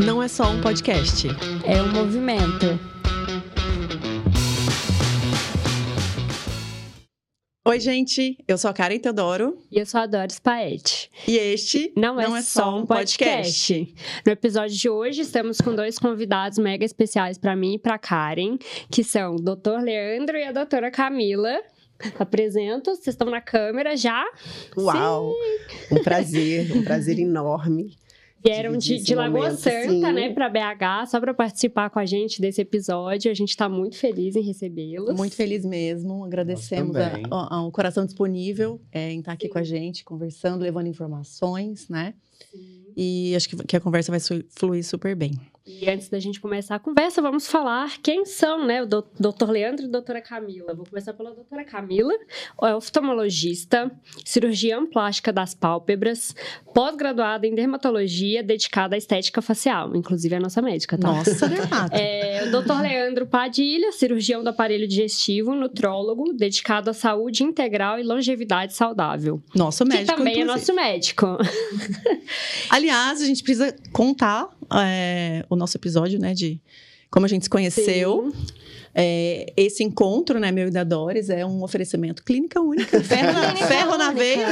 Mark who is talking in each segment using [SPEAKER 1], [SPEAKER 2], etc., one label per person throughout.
[SPEAKER 1] não é só um podcast.
[SPEAKER 2] É um movimento.
[SPEAKER 1] Oi, gente, eu sou a Karen Teodoro.
[SPEAKER 2] E eu sou a Doris Paete.
[SPEAKER 1] E este
[SPEAKER 2] não, não é, é, só um podcast. podcast. No episódio de hoje, estamos com dois convidados mega especiais para mim e para Karen, que são o Dr. Leandro e a doutora Camila. Apresento, vocês estão na câmera já?
[SPEAKER 3] Uau! Sim. Um prazer, um prazer enorme
[SPEAKER 2] Vieram de, de Lagoa momento, Santa, sim. né, para BH, só para participar com a gente desse episódio. A gente está muito feliz em recebê-los.
[SPEAKER 1] Muito feliz mesmo. Agradecemos ao coração disponível é, em estar aqui sim. com a gente, conversando, levando informações, né? Sim. E acho que, que a conversa vai fluir super bem.
[SPEAKER 2] E antes da gente começar a conversa, vamos falar quem são, né? O doutor Leandro e a doutora Camila. Vou começar pela doutora Camila, é oftalmologista, cirurgiã plástica das pálpebras, pós-graduada em dermatologia, dedicada à estética facial. Inclusive é a nossa médica, tá?
[SPEAKER 1] Nossa,
[SPEAKER 2] é, O doutor Leandro Padilha, cirurgião do aparelho digestivo, nutrólogo, dedicado à saúde integral e longevidade saudável.
[SPEAKER 1] Nosso médico,
[SPEAKER 2] Que também
[SPEAKER 1] inclusive.
[SPEAKER 2] é nosso médico.
[SPEAKER 1] Aliás, a gente precisa contar é, o nosso episódio, né, de como a gente se conheceu. Sim. É, esse encontro, né, meu e da Doris, é um oferecimento clínica única. Ferro, na, ferro na veia.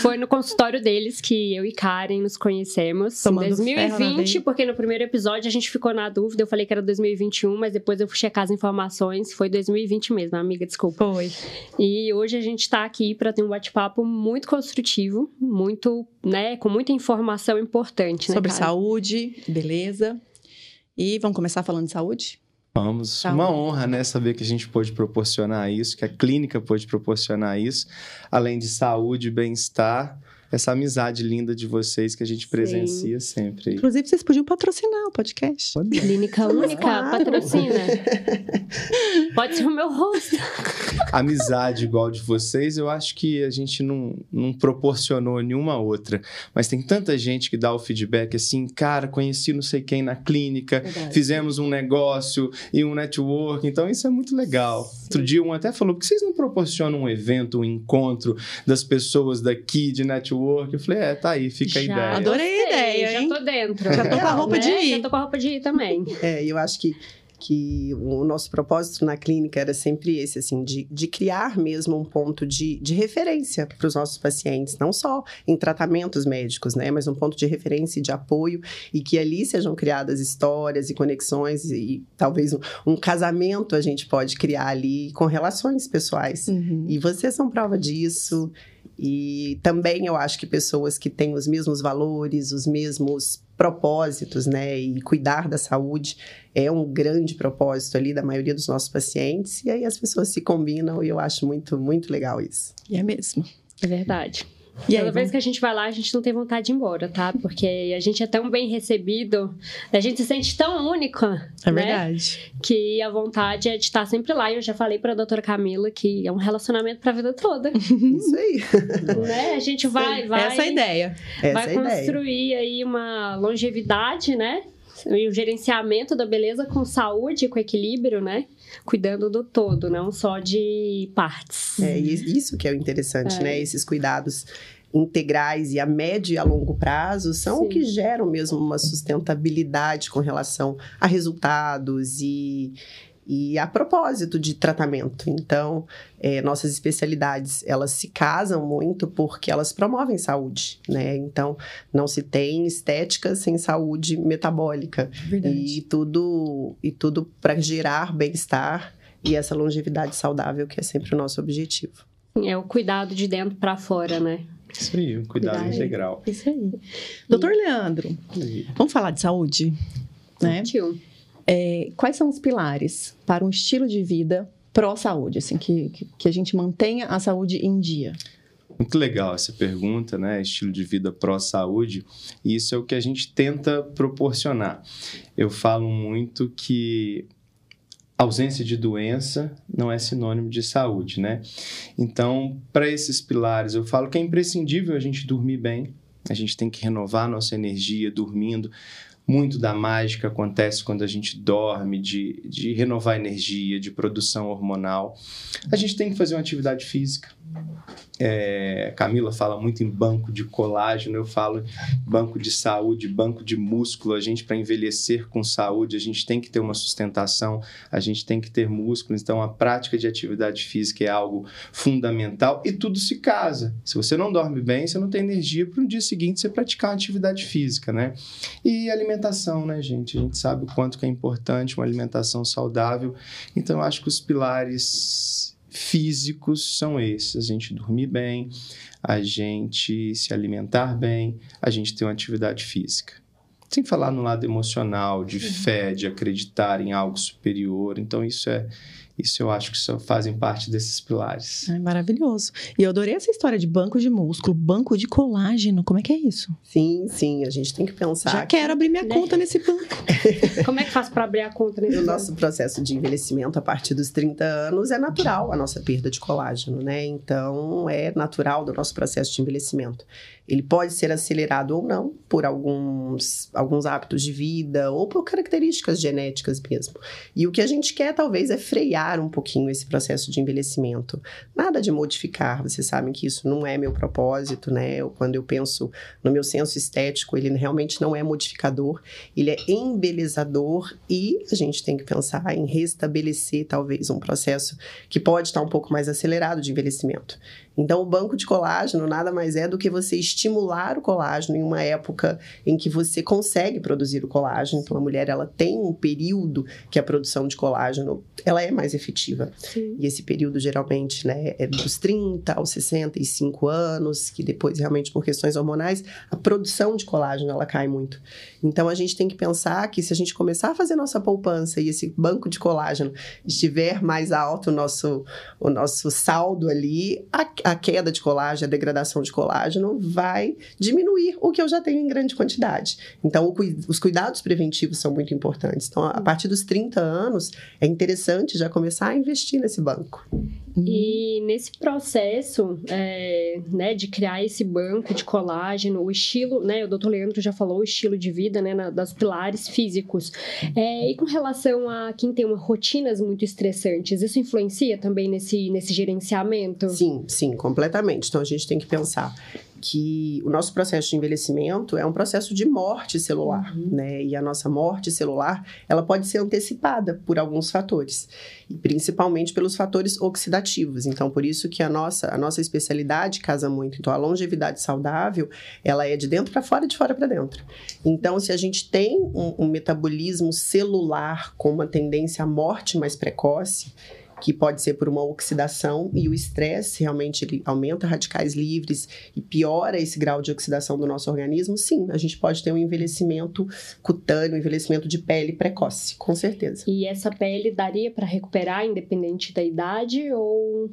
[SPEAKER 2] Foi no consultório deles que eu e Karen nos conhecemos. Tomando em 2020, porque no primeiro episódio a gente ficou na dúvida. Eu falei que era 2021, mas depois eu fui checar as informações. Foi 2020 mesmo, amiga, desculpa.
[SPEAKER 1] Foi.
[SPEAKER 2] E hoje a gente tá aqui para ter um bate-papo muito construtivo, muito, né, com muita informação importante, né,
[SPEAKER 1] Sobre saúde, beleza. E vamos começar falando de saúde?
[SPEAKER 4] Vamos. Saúde. Uma honra, né? Saber que a gente pôde proporcionar isso, que a clínica pôde proporcionar isso, além de saúde e bem-estar essa amizade linda de vocês que a gente presencia Sim. sempre.
[SPEAKER 1] Inclusive, vocês podiam patrocinar o podcast.
[SPEAKER 2] Clínica Única, claro. patrocina. Pode ser o meu rosto.
[SPEAKER 4] Amizade igual de vocês, eu acho que a gente não, não proporcionou nenhuma outra. Mas tem tanta gente que dá o feedback assim, cara, conheci não sei quem na clínica, Verdade. fizemos um negócio e um network. Então, isso é muito legal. Sim. Outro dia, um até falou, por que vocês não proporcionam um evento, um encontro das pessoas daqui de network? Network. Eu falei, é, tá aí, fica já, a ideia.
[SPEAKER 1] Adorei a ideia,
[SPEAKER 2] hein? Já tô dentro.
[SPEAKER 1] Já tô com a roupa né? de ir.
[SPEAKER 2] Já tô com a roupa de ir também.
[SPEAKER 3] É, eu acho que que o nosso propósito na clínica era sempre esse, assim, de, de criar mesmo um ponto de, de referência para os nossos pacientes, não só em tratamentos médicos, né, mas um ponto de referência e de apoio, e que ali sejam criadas histórias e conexões, e talvez um, um casamento a gente pode criar ali com relações pessoais. Uhum. E vocês são prova disso. E também eu acho que pessoas que têm os mesmos valores, os mesmos propósitos, né, e cuidar da saúde é um grande propósito ali da maioria dos nossos pacientes, e aí as pessoas se combinam e eu acho muito, muito legal isso.
[SPEAKER 1] E é mesmo.
[SPEAKER 2] É verdade. E Toda aí, vez que a gente vai lá, a gente não tem vontade de ir embora, tá? Porque a gente é tão bem recebido, a gente se sente tão única.
[SPEAKER 1] É né? verdade.
[SPEAKER 2] Que a vontade é de estar sempre lá. E eu já falei para a doutora Camila que é um relacionamento para a vida toda.
[SPEAKER 3] Isso aí.
[SPEAKER 2] né? A gente vai. vai
[SPEAKER 1] Essa é a ideia.
[SPEAKER 2] Vai Essa construir ideia. aí uma longevidade, né? E o gerenciamento da beleza com saúde, com equilíbrio, né? Cuidando do todo, não só de partes.
[SPEAKER 3] É isso que é o interessante, é. né? Esses cuidados integrais e a médio e a longo prazo são Sim. o que geram mesmo uma sustentabilidade com relação a resultados e e a propósito de tratamento. Então, é, nossas especialidades, elas se casam muito porque elas promovem saúde, né? Então, não se tem estética sem saúde metabólica.
[SPEAKER 1] Verdade.
[SPEAKER 3] E tudo, e tudo para gerar bem-estar e essa longevidade saudável que é sempre o nosso objetivo.
[SPEAKER 2] É o cuidado de dentro para fora, né?
[SPEAKER 4] Isso aí, o cuidado, cuidado integral.
[SPEAKER 1] Isso aí. Doutor Leandro, vamos falar de saúde? Né?
[SPEAKER 2] Tio.
[SPEAKER 1] É, quais são os pilares para um estilo de vida pró-saúde, assim, que, que a gente mantenha a saúde em dia?
[SPEAKER 4] Muito legal essa pergunta, né? Estilo de vida pró-saúde. E isso é o que a gente tenta proporcionar. Eu falo muito que ausência de doença não é sinônimo de saúde, né? Então, para esses pilares, eu falo que é imprescindível a gente dormir bem, a gente tem que renovar nossa energia dormindo muito da mágica acontece quando a gente dorme, de, de renovar energia, de produção hormonal. A gente tem que fazer uma atividade física. É, Camila fala muito em banco de colágeno, eu falo banco de saúde, banco de músculo. A gente, para envelhecer com saúde, a gente tem que ter uma sustentação, a gente tem que ter músculo. Então, a prática de atividade física é algo fundamental e tudo se casa. Se você não dorme bem, você não tem energia para o dia seguinte você praticar uma atividade física, né? E alimentação, né, gente? A gente sabe o quanto que é importante uma alimentação saudável. Então, eu acho que os pilares físicos são esses: a gente dormir bem, a gente se alimentar bem, a gente ter uma atividade física. Sem falar no lado emocional, de fé, de acreditar em algo superior. Então, isso é isso eu acho que só fazem parte desses pilares.
[SPEAKER 1] É maravilhoso. E eu adorei essa história de banco de músculo, banco de colágeno. Como é que é isso?
[SPEAKER 3] Sim, sim. A gente tem que pensar.
[SPEAKER 1] Já que... quero abrir minha né? conta nesse banco.
[SPEAKER 2] Como é que faz para abrir a conta nesse
[SPEAKER 3] banco?
[SPEAKER 2] O
[SPEAKER 3] nosso processo de envelhecimento a partir dos 30 anos é natural a nossa perda de colágeno, né? Então é natural do nosso processo de envelhecimento. Ele pode ser acelerado ou não por alguns, alguns hábitos de vida ou por características genéticas mesmo. E o que a gente quer talvez é frear um pouquinho esse processo de envelhecimento. Nada de modificar, vocês sabem que isso não é meu propósito, né? Quando eu penso no meu senso estético, ele realmente não é modificador, ele é embelezador e a gente tem que pensar em restabelecer talvez um processo que pode estar um pouco mais acelerado de envelhecimento. Então, o banco de colágeno nada mais é do que você estimular o colágeno em uma época em que você consegue produzir o colágeno. Então, a mulher ela tem um período que a produção de colágeno ela é mais efetiva. Sim. E esse período geralmente, né, é dos 30 aos 65 anos, que depois realmente por questões hormonais, a produção de colágeno ela cai muito. Então, a gente tem que pensar que se a gente começar a fazer nossa poupança e esse banco de colágeno estiver mais alto o nosso o nosso saldo ali, a a queda de colágeno, a degradação de colágeno vai diminuir o que eu já tenho em grande quantidade. Então, os cuidados preventivos são muito importantes. Então, a partir dos 30 anos, é interessante já começar a investir nesse banco.
[SPEAKER 2] E nesse processo é, né, de criar esse banco de colágeno, o estilo, né, o doutor Leandro já falou o estilo de vida, né, na, das pilares físicos. É, e com relação a quem tem uma rotinas muito estressantes, isso influencia também nesse, nesse gerenciamento?
[SPEAKER 3] Sim, sim, completamente. Então a gente tem que pensar que o nosso processo de envelhecimento é um processo de morte celular, uhum. né? E a nossa morte celular, ela pode ser antecipada por alguns fatores, e principalmente pelos fatores oxidativos. Então, por isso que a nossa, a nossa especialidade casa muito. Então, a longevidade saudável, ela é de dentro para fora e de fora para dentro. Então, se a gente tem um, um metabolismo celular com uma tendência à morte mais precoce, que pode ser por uma oxidação e o estresse realmente ele aumenta radicais livres e piora esse grau de oxidação do nosso organismo, sim, a gente pode ter um envelhecimento cutâneo, um envelhecimento de pele precoce, com certeza.
[SPEAKER 2] E essa pele daria para recuperar independente da idade ou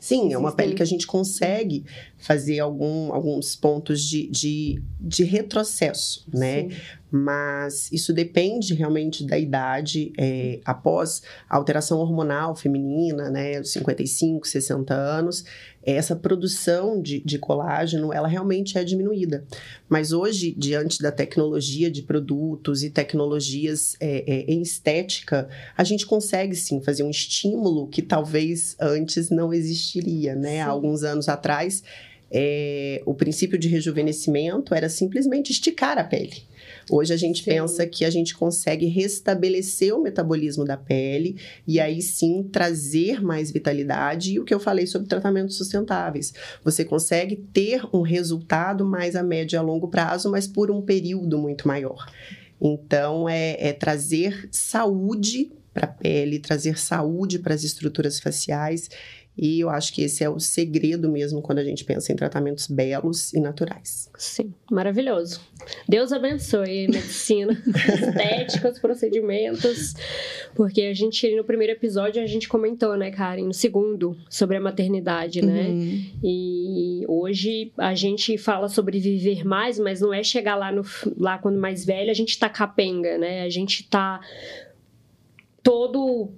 [SPEAKER 3] Sim, é uma pele que a gente consegue fazer algum, alguns pontos de, de, de retrocesso, né? Sim. Mas isso depende realmente da idade. É, após a alteração hormonal feminina, né? 55, 60 anos, essa produção de, de colágeno, ela realmente é diminuída. Mas hoje, diante da tecnologia de produtos e tecnologias é, é, em estética, a gente consegue sim fazer um estímulo que talvez antes não existiria, né? Há alguns anos atrás, é, o princípio de rejuvenescimento era simplesmente esticar a pele. Hoje a gente sim. pensa que a gente consegue restabelecer o metabolismo da pele e aí sim trazer mais vitalidade. E o que eu falei sobre tratamentos sustentáveis. Você consegue ter um resultado mais a médio e a longo prazo, mas por um período muito maior. Então, é, é trazer saúde para a pele, trazer saúde para as estruturas faciais e eu acho que esse é o segredo mesmo quando a gente pensa em tratamentos belos e naturais.
[SPEAKER 2] Sim, maravilhoso. Deus abençoe a medicina, estética, os procedimentos. Porque a gente, no primeiro episódio, a gente comentou, né, Karen, no segundo, sobre a maternidade, né? Uhum. E hoje a gente fala sobre viver mais, mas não é chegar lá, no, lá quando mais velho, a gente tá capenga, né? A gente tá todo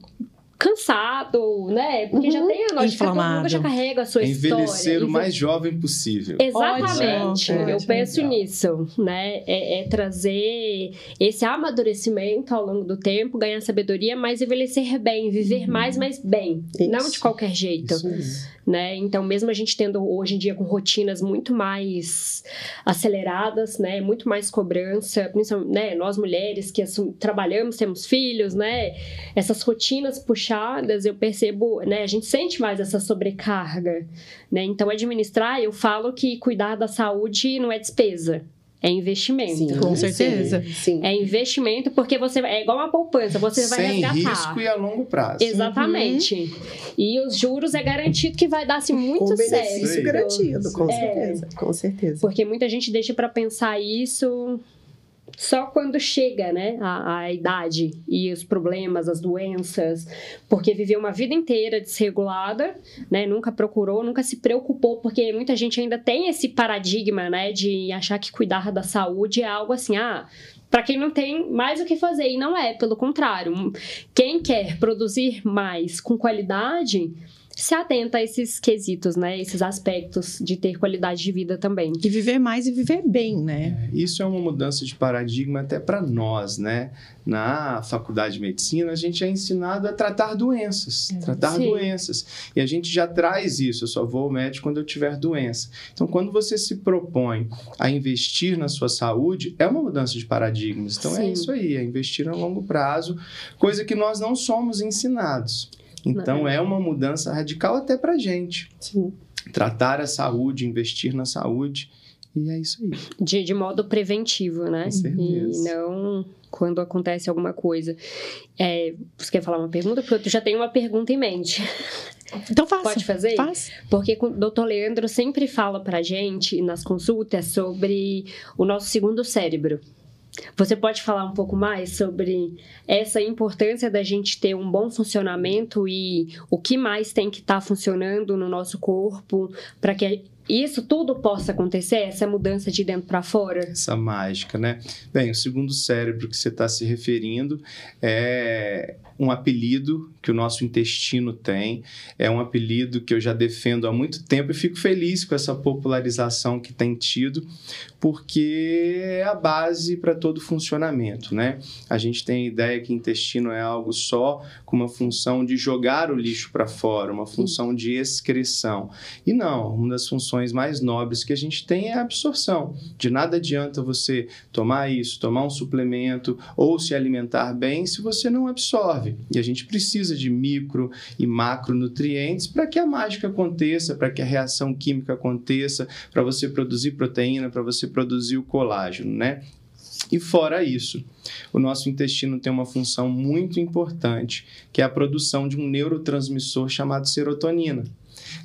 [SPEAKER 2] cansado, né? Porque já
[SPEAKER 1] Uhum.
[SPEAKER 2] tem a nossa
[SPEAKER 1] Inflamado.
[SPEAKER 2] já carrega a sua
[SPEAKER 4] É
[SPEAKER 2] história.
[SPEAKER 4] envelhecer o mais jovem possível.
[SPEAKER 2] Exatamente,
[SPEAKER 1] Ótimo,
[SPEAKER 2] eu
[SPEAKER 1] ótimo.
[SPEAKER 2] penso nisso, né? É, é trazer esse amadurecimento ao longo do tempo, ganhar sabedoria, mas envelhecer bem, viver mais, mas bem, não de
[SPEAKER 3] Isso.
[SPEAKER 2] qualquer jeito,
[SPEAKER 3] Isso
[SPEAKER 2] né? Então, mesmo a gente tendo hoje em dia com rotinas muito mais aceleradas, né? Muito mais cobrança, principalmente, né? Nós mulheres que trabalhamos, temos filhos, né? Essas rotinas puxadas, eu percebo, né? A gente sente mais essa sobrecarga, né? Então, administrar, eu falo que cuidar da saúde não é despesa, é investimento.
[SPEAKER 3] Sim,
[SPEAKER 1] Com certeza.
[SPEAKER 3] Sim.
[SPEAKER 2] É investimento porque você é igual uma poupança, você vai
[SPEAKER 4] Sem
[SPEAKER 2] resgatar.
[SPEAKER 4] risco e a longo prazo.
[SPEAKER 2] Exatamente. E os juros é garantido que vai dar assim, muito
[SPEAKER 3] com
[SPEAKER 2] certo.
[SPEAKER 3] benefício garantido, com
[SPEAKER 2] É.
[SPEAKER 3] certeza. Com certeza.
[SPEAKER 2] Porque muita gente deixa pra pensar isso só quando chega, né, a, a idade e os problemas, as doenças, porque viveu uma vida inteira desregulada, né, nunca procurou, nunca se preocupou, porque muita gente ainda tem esse paradigma, né, de achar que cuidar da saúde é algo assim, ah, para quem não tem mais o que fazer. E não é, pelo contrário, quem quer produzir mais com qualidade se atenta a esses quesitos, né, esses aspectos de ter qualidade de vida também.
[SPEAKER 1] E viver mais e viver bem, né?
[SPEAKER 4] Isso é uma mudança de paradigma até para nós, né? Na faculdade de medicina, a gente é ensinado a tratar doenças, tratar
[SPEAKER 2] Sim.
[SPEAKER 4] doenças. E a gente já traz isso, eu só vou ao médico quando eu tiver doença. Então, quando você se propõe a investir na sua saúde, é uma mudança de paradigmas. Então, é
[SPEAKER 2] Sim.
[SPEAKER 4] isso aí, é investir a longo prazo, coisa que nós não somos ensinados. Então, é uma mudança radical até para gente.
[SPEAKER 3] Sim.
[SPEAKER 4] Tratar a saúde, investir na saúde. E é isso aí.
[SPEAKER 2] De, de modo preventivo, né?
[SPEAKER 4] Com certeza.
[SPEAKER 2] E não quando acontece alguma coisa. É, você quer falar uma pergunta? Porque eu já tenho uma pergunta em mente.
[SPEAKER 1] Então faça.
[SPEAKER 2] Pode fazer?
[SPEAKER 1] Faz.
[SPEAKER 2] Porque o doutor Leandro sempre fala pra gente nas consultas sobre o nosso segundo cérebro. Você pode falar um pouco mais sobre essa importância da gente ter um bom funcionamento e o que mais tem que estar funcionando no nosso corpo para que isso tudo possa acontecer, essa mudança de dentro para fora?
[SPEAKER 4] essa mágica, né? Bem, o segundo cérebro que você está se referindo é um apelido que o nosso intestino tem, é um apelido que eu já defendo há muito tempo e fico feliz com essa popularização que tem tido, porque é a base para todo funcionamento, né? A gente tem a ideia que intestino é algo só com uma função de jogar o lixo para fora, uma função de excreção. E não, uma das funções mais nobres que a gente tem é a absorção. De nada adianta você tomar isso, tomar um suplemento ou se alimentar bem se você não absorve. E a gente precisa de micro e macronutrientes para que a mágica aconteça, para que a reação química aconteça, para você produzir proteína, para você produzir o colágeno, né? E fora isso, o nosso intestino tem uma função muito importante, que é a produção de um neurotransmissor chamado serotonina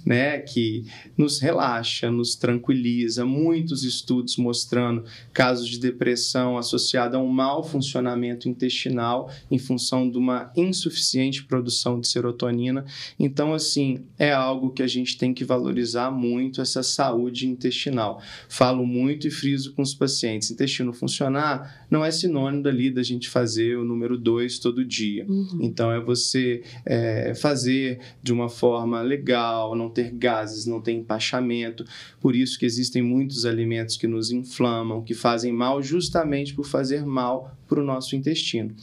[SPEAKER 4] né, que nos relaxa, nos tranquiliza. Muitos estudos mostrando casos de depressão associada a um mau funcionamento intestinal em função de uma insuficiente produção de serotonina. Então, assim, é algo que a gente tem que valorizar muito essa saúde intestinal. Falo muito e friso com os pacientes. Intestino funcionar não é sinônimo dali da gente fazer o número 2 todo dia. Então, é você é, fazer de uma forma legal, não ter gases, não ter empachamento. Por isso que existem muitos alimentos que nos inflamam, que fazem mal justamente por fazer mal para o nosso intestino.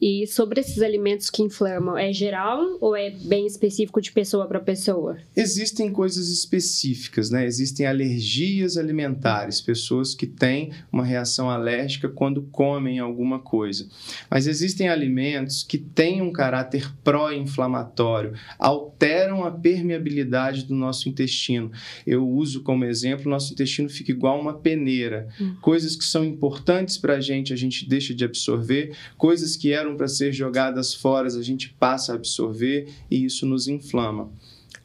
[SPEAKER 2] E sobre esses alimentos que inflamam, é geral ou é bem específico de pessoa para pessoa?
[SPEAKER 4] Existem coisas específicas, né? Existem alergias alimentares, pessoas que têm uma reação alérgica quando comem alguma coisa. Mas existem alimentos que têm um caráter pró-inflamatório, alteram a permeabilidade do nosso intestino. Eu uso como exemplo, nosso intestino fica igual uma peneira.
[SPEAKER 2] Hum.
[SPEAKER 4] Coisas que são importantes para a gente, a gente deixa de absorver, coisas que eram para ser jogadas fora, a gente passa a absorver e isso nos inflama.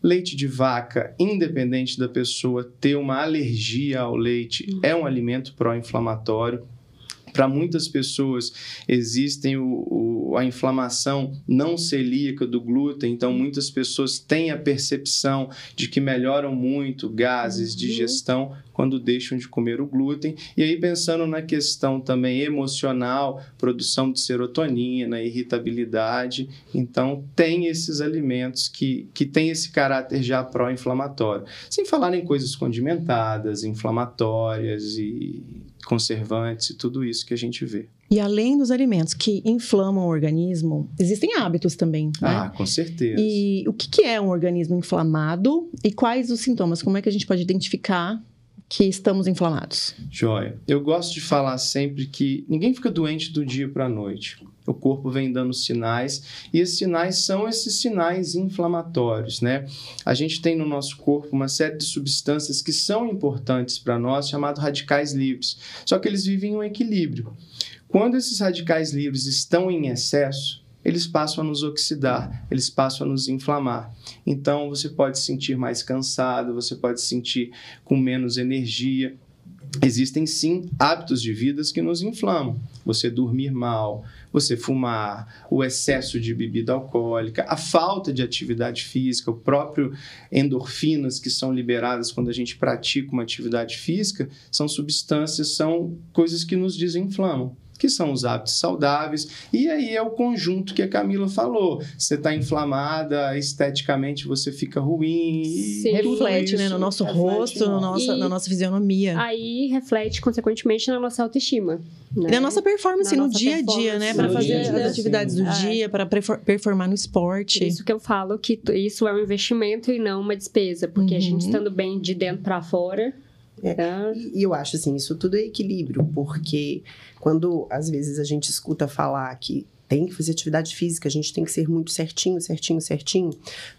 [SPEAKER 4] Leite de vaca, independente da pessoa ter uma alergia ao leite, é um alimento pró-inflamatório. Para muitas pessoas existem o, o, a inflamação não celíaca do glúten, então muitas pessoas têm a percepção de que melhoram muito gases, uhum. digestão quando deixam de comer o glúten. E aí pensando na questão também emocional, produção de serotonina, irritabilidade, então tem esses alimentos que, que têm esse caráter já pró-inflamatório. Sem falar em coisas condimentadas, inflamatórias e conservantes e tudo isso que a gente vê.
[SPEAKER 1] E além dos alimentos que inflamam o organismo, existem hábitos também. Né?
[SPEAKER 4] Ah, com certeza.
[SPEAKER 1] E o que é um organismo inflamado e quais os sintomas? Como é que a gente pode identificar que estamos inflamados?
[SPEAKER 4] Joia. Eu gosto de falar sempre que ninguém fica doente do dia para a noite. O corpo vem dando sinais e esses sinais são esses sinais inflamatórios, né? A gente tem no nosso corpo uma série de substâncias que são importantes para nós, chamados radicais livres. Só que eles vivem em um equilíbrio. Quando esses radicais livres estão em excesso, eles passam a nos oxidar, eles passam a nos inflamar. Então você pode se sentir mais cansado, você pode se sentir com menos energia. Existem sim hábitos de vidas que nos inflamam. Você dormir mal, você fumar, o excesso de bebida alcoólica, a falta de atividade física, o próprio endorfinas que são liberadas quando a gente pratica uma atividade física, são substâncias, são coisas que nos desinflamam que são os hábitos saudáveis. E aí é o conjunto que a Camila falou. Você está inflamada, esteticamente você fica ruim.
[SPEAKER 1] Sim. Reflete né, no nosso rosto, no nossa, na nossa fisionomia.
[SPEAKER 2] Aí reflete, consequentemente, na nossa autoestima. Né?
[SPEAKER 1] Na nossa performance na no nossa dia a dia, né? Para fazer dia, as atividades sim. do é. dia, para performar no esporte.
[SPEAKER 2] Isso que eu falo, que isso é um investimento e não uma despesa. Porque uhum. a gente uhum. estando bem de dentro para fora,
[SPEAKER 3] é, e, e eu acho assim, isso tudo é equilíbrio, porque quando às vezes a gente escuta falar que tem que fazer atividade física, a gente tem que ser muito certinho, certinho, certinho.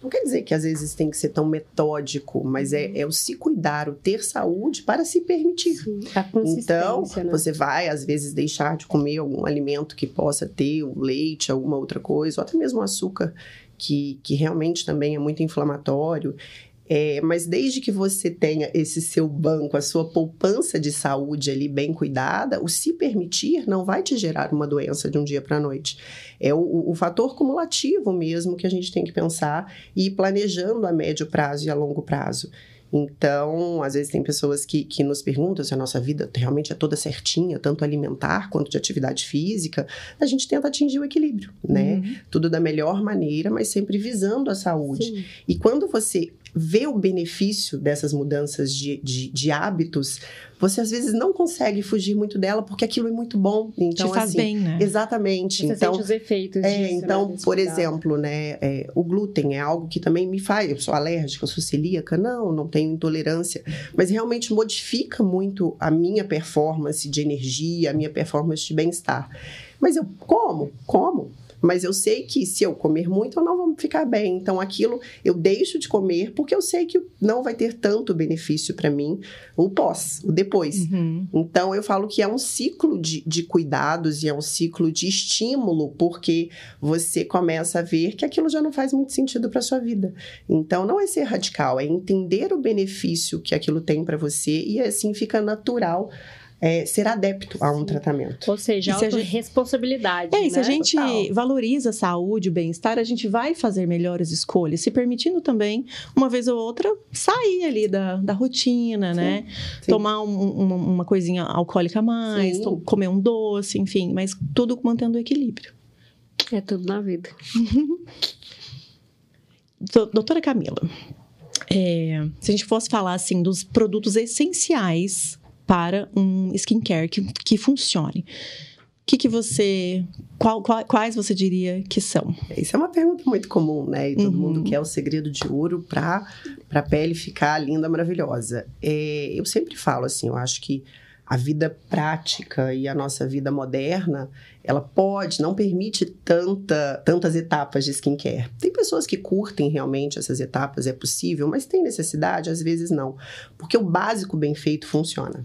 [SPEAKER 3] Não quer dizer que às vezes tem que ser tão metódico, mas é, é o se cuidar, o ter saúde para se permitir. Sim, então, né? você vai às vezes deixar de comer algum alimento que possa ter o leite, alguma outra coisa, ou até mesmo açúcar, que, que realmente também é muito inflamatório. É, mas desde que você tenha esse seu banco, a sua poupança de saúde ali bem cuidada, o se permitir não vai te gerar uma doença de um dia para a noite. É o, o, fator cumulativo mesmo que a gente tem que pensar e ir planejando a médio prazo e a longo prazo. Então, às vezes tem pessoas que, que nos perguntam se a nossa vida realmente é toda certinha, tanto alimentar quanto de atividade física. A gente tenta atingir o equilíbrio, né? Uhum. Tudo da melhor maneira, mas sempre visando a saúde. Sim. E quando você vê o benefício dessas mudanças de, de, de, hábitos, você às vezes não consegue fugir muito dela porque aquilo é muito bom. Então,
[SPEAKER 1] Te faz
[SPEAKER 3] assim,
[SPEAKER 1] bem, né?
[SPEAKER 3] Exatamente.
[SPEAKER 2] Você
[SPEAKER 3] então,
[SPEAKER 2] sente os efeitos
[SPEAKER 3] é, disso, Então, né, por exemplo, né, é, o glúten é algo que também me faz. Eu sou alérgica, eu sou celíaca? Não, não tenho intolerância. Mas realmente modifica muito a minha performance de energia, a minha performance de bem-estar. Mas eu como? Como? Mas eu sei que se eu comer muito, eu não vou ficar bem. Então, aquilo eu deixo de comer porque eu sei que não vai ter tanto benefício para mim o pós, o depois. Uhum. Então, eu falo que é um ciclo de, de cuidados e é um ciclo de estímulo, porque você começa a ver que aquilo já não faz muito sentido para sua vida. Então, não é ser radical, é entender o benefício que aquilo tem para você e assim fica natural é, ser adepto a um tratamento.
[SPEAKER 2] Ou seja, autorresponsabilidade.
[SPEAKER 1] É,
[SPEAKER 2] né?
[SPEAKER 1] se a gente Total. valoriza a saúde, o bem-estar, a gente vai fazer melhores escolhas, se permitindo também, uma vez ou outra, sair ali da, da rotina, Sim. né? Sim. Tomar um, uma, uma, coisinha alcoólica a mais, comer um doce, enfim, mas tudo mantendo o equilíbrio.
[SPEAKER 2] É tudo na vida.
[SPEAKER 1] Doutora Camila, é, se a gente fosse falar assim dos produtos essenciais para um skincare que, que funcione. O que, que você. Qual, qual, quais você diria que são?
[SPEAKER 3] Isso é uma pergunta muito comum, né? E todo uhum. mundo quer o segredo de ouro para a pele ficar linda, maravilhosa. É, eu sempre falo assim, eu acho que a vida prática e a nossa vida moderna, ela pode, não permite tanta, tantas etapas de skincare. Tem pessoas que curtem realmente essas etapas, é possível, mas tem necessidade? Às vezes não. Porque o básico bem feito funciona.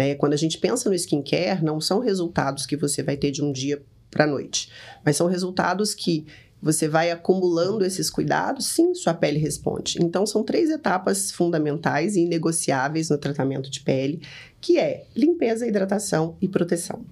[SPEAKER 3] Né? Quando a gente pensa no skincare, não são resultados que você vai ter de um dia para noite, mas são resultados que você vai acumulando esses cuidados, sim, sua pele responde. Então, são três etapas fundamentais e inegociáveis no tratamento de pele, que é limpeza, hidratação e proteção.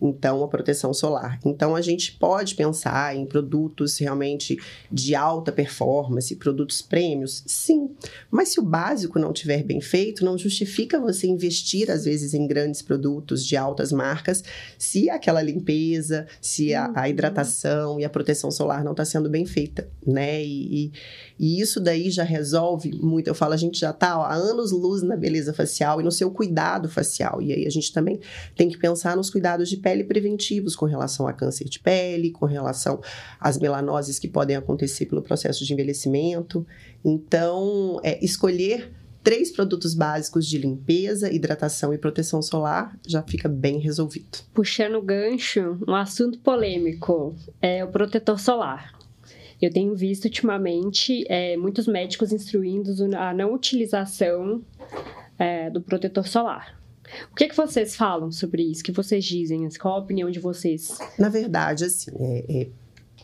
[SPEAKER 3] Então, a proteção solar. Então, a gente pode pensar em produtos realmente de alta performance, produtos prêmios, sim. Mas se o básico não estiver bem feito, não justifica você investir, às vezes, em grandes produtos de altas marcas, se aquela limpeza, se a, a uhum. hidratação e a proteção solar não está sendo bem feita, né? E, e, e, isso daí já resolve muito. Eu falo, a gente já está há anos luz na beleza facial e no seu cuidado facial. E aí a gente também tem que pensar nos cuidados de pele preventivos com relação a câncer de pele, com relação às melanoses que podem acontecer pelo processo de envelhecimento. Então, é, escolher três produtos básicos de limpeza, hidratação e proteção solar já fica bem resolvido.
[SPEAKER 2] Puxando o gancho, um assunto polêmico é o protetor solar. Eu tenho visto ultimamente é, muitos médicos instruindo a não utilização é, do protetor solar. O que, é que vocês falam sobre isso? O que vocês dizem? Qual a opinião de vocês?
[SPEAKER 3] Na verdade, assim, é, é,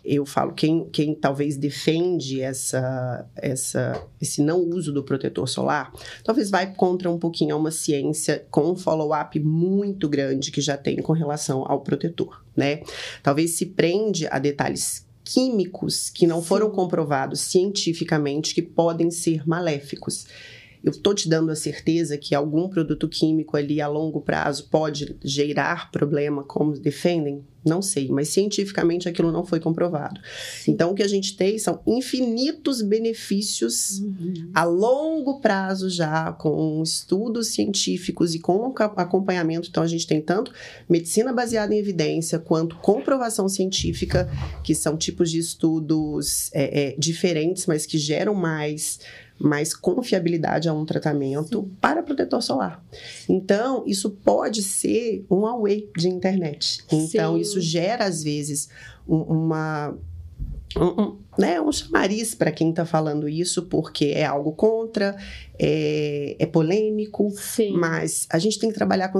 [SPEAKER 3] eu falo, quem, quem talvez defende essa, essa, esse não uso do protetor solar, talvez vai contra um pouquinho a uma ciência com um follow-up muito grande que já tem com relação ao protetor, né? Talvez se prende a detalhes químicos que não Sim. foram comprovados cientificamente que podem ser maléficos eu estou te dando a certeza que algum produto químico ali a longo prazo pode gerar problema, como defendem? Não sei, mas cientificamente aquilo não foi comprovado. Então, o que a gente tem são infinitos benefícios uhum. a longo prazo já, com estudos científicos e com acompanhamento. Então, a gente tem tanto medicina baseada em evidência, quanto comprovação científica, que são tipos de estudos é, é, diferentes, mas que geram mais mais confiabilidade a um tratamento Sim. para protetor solar. Então, isso pode ser um away de internet. Então, Sim. isso gera, às vezes, uma. Um, um, né, um chamariz para quem está falando isso, porque é algo contra, é, é polêmico, Sim. mas a gente tem que trabalhar com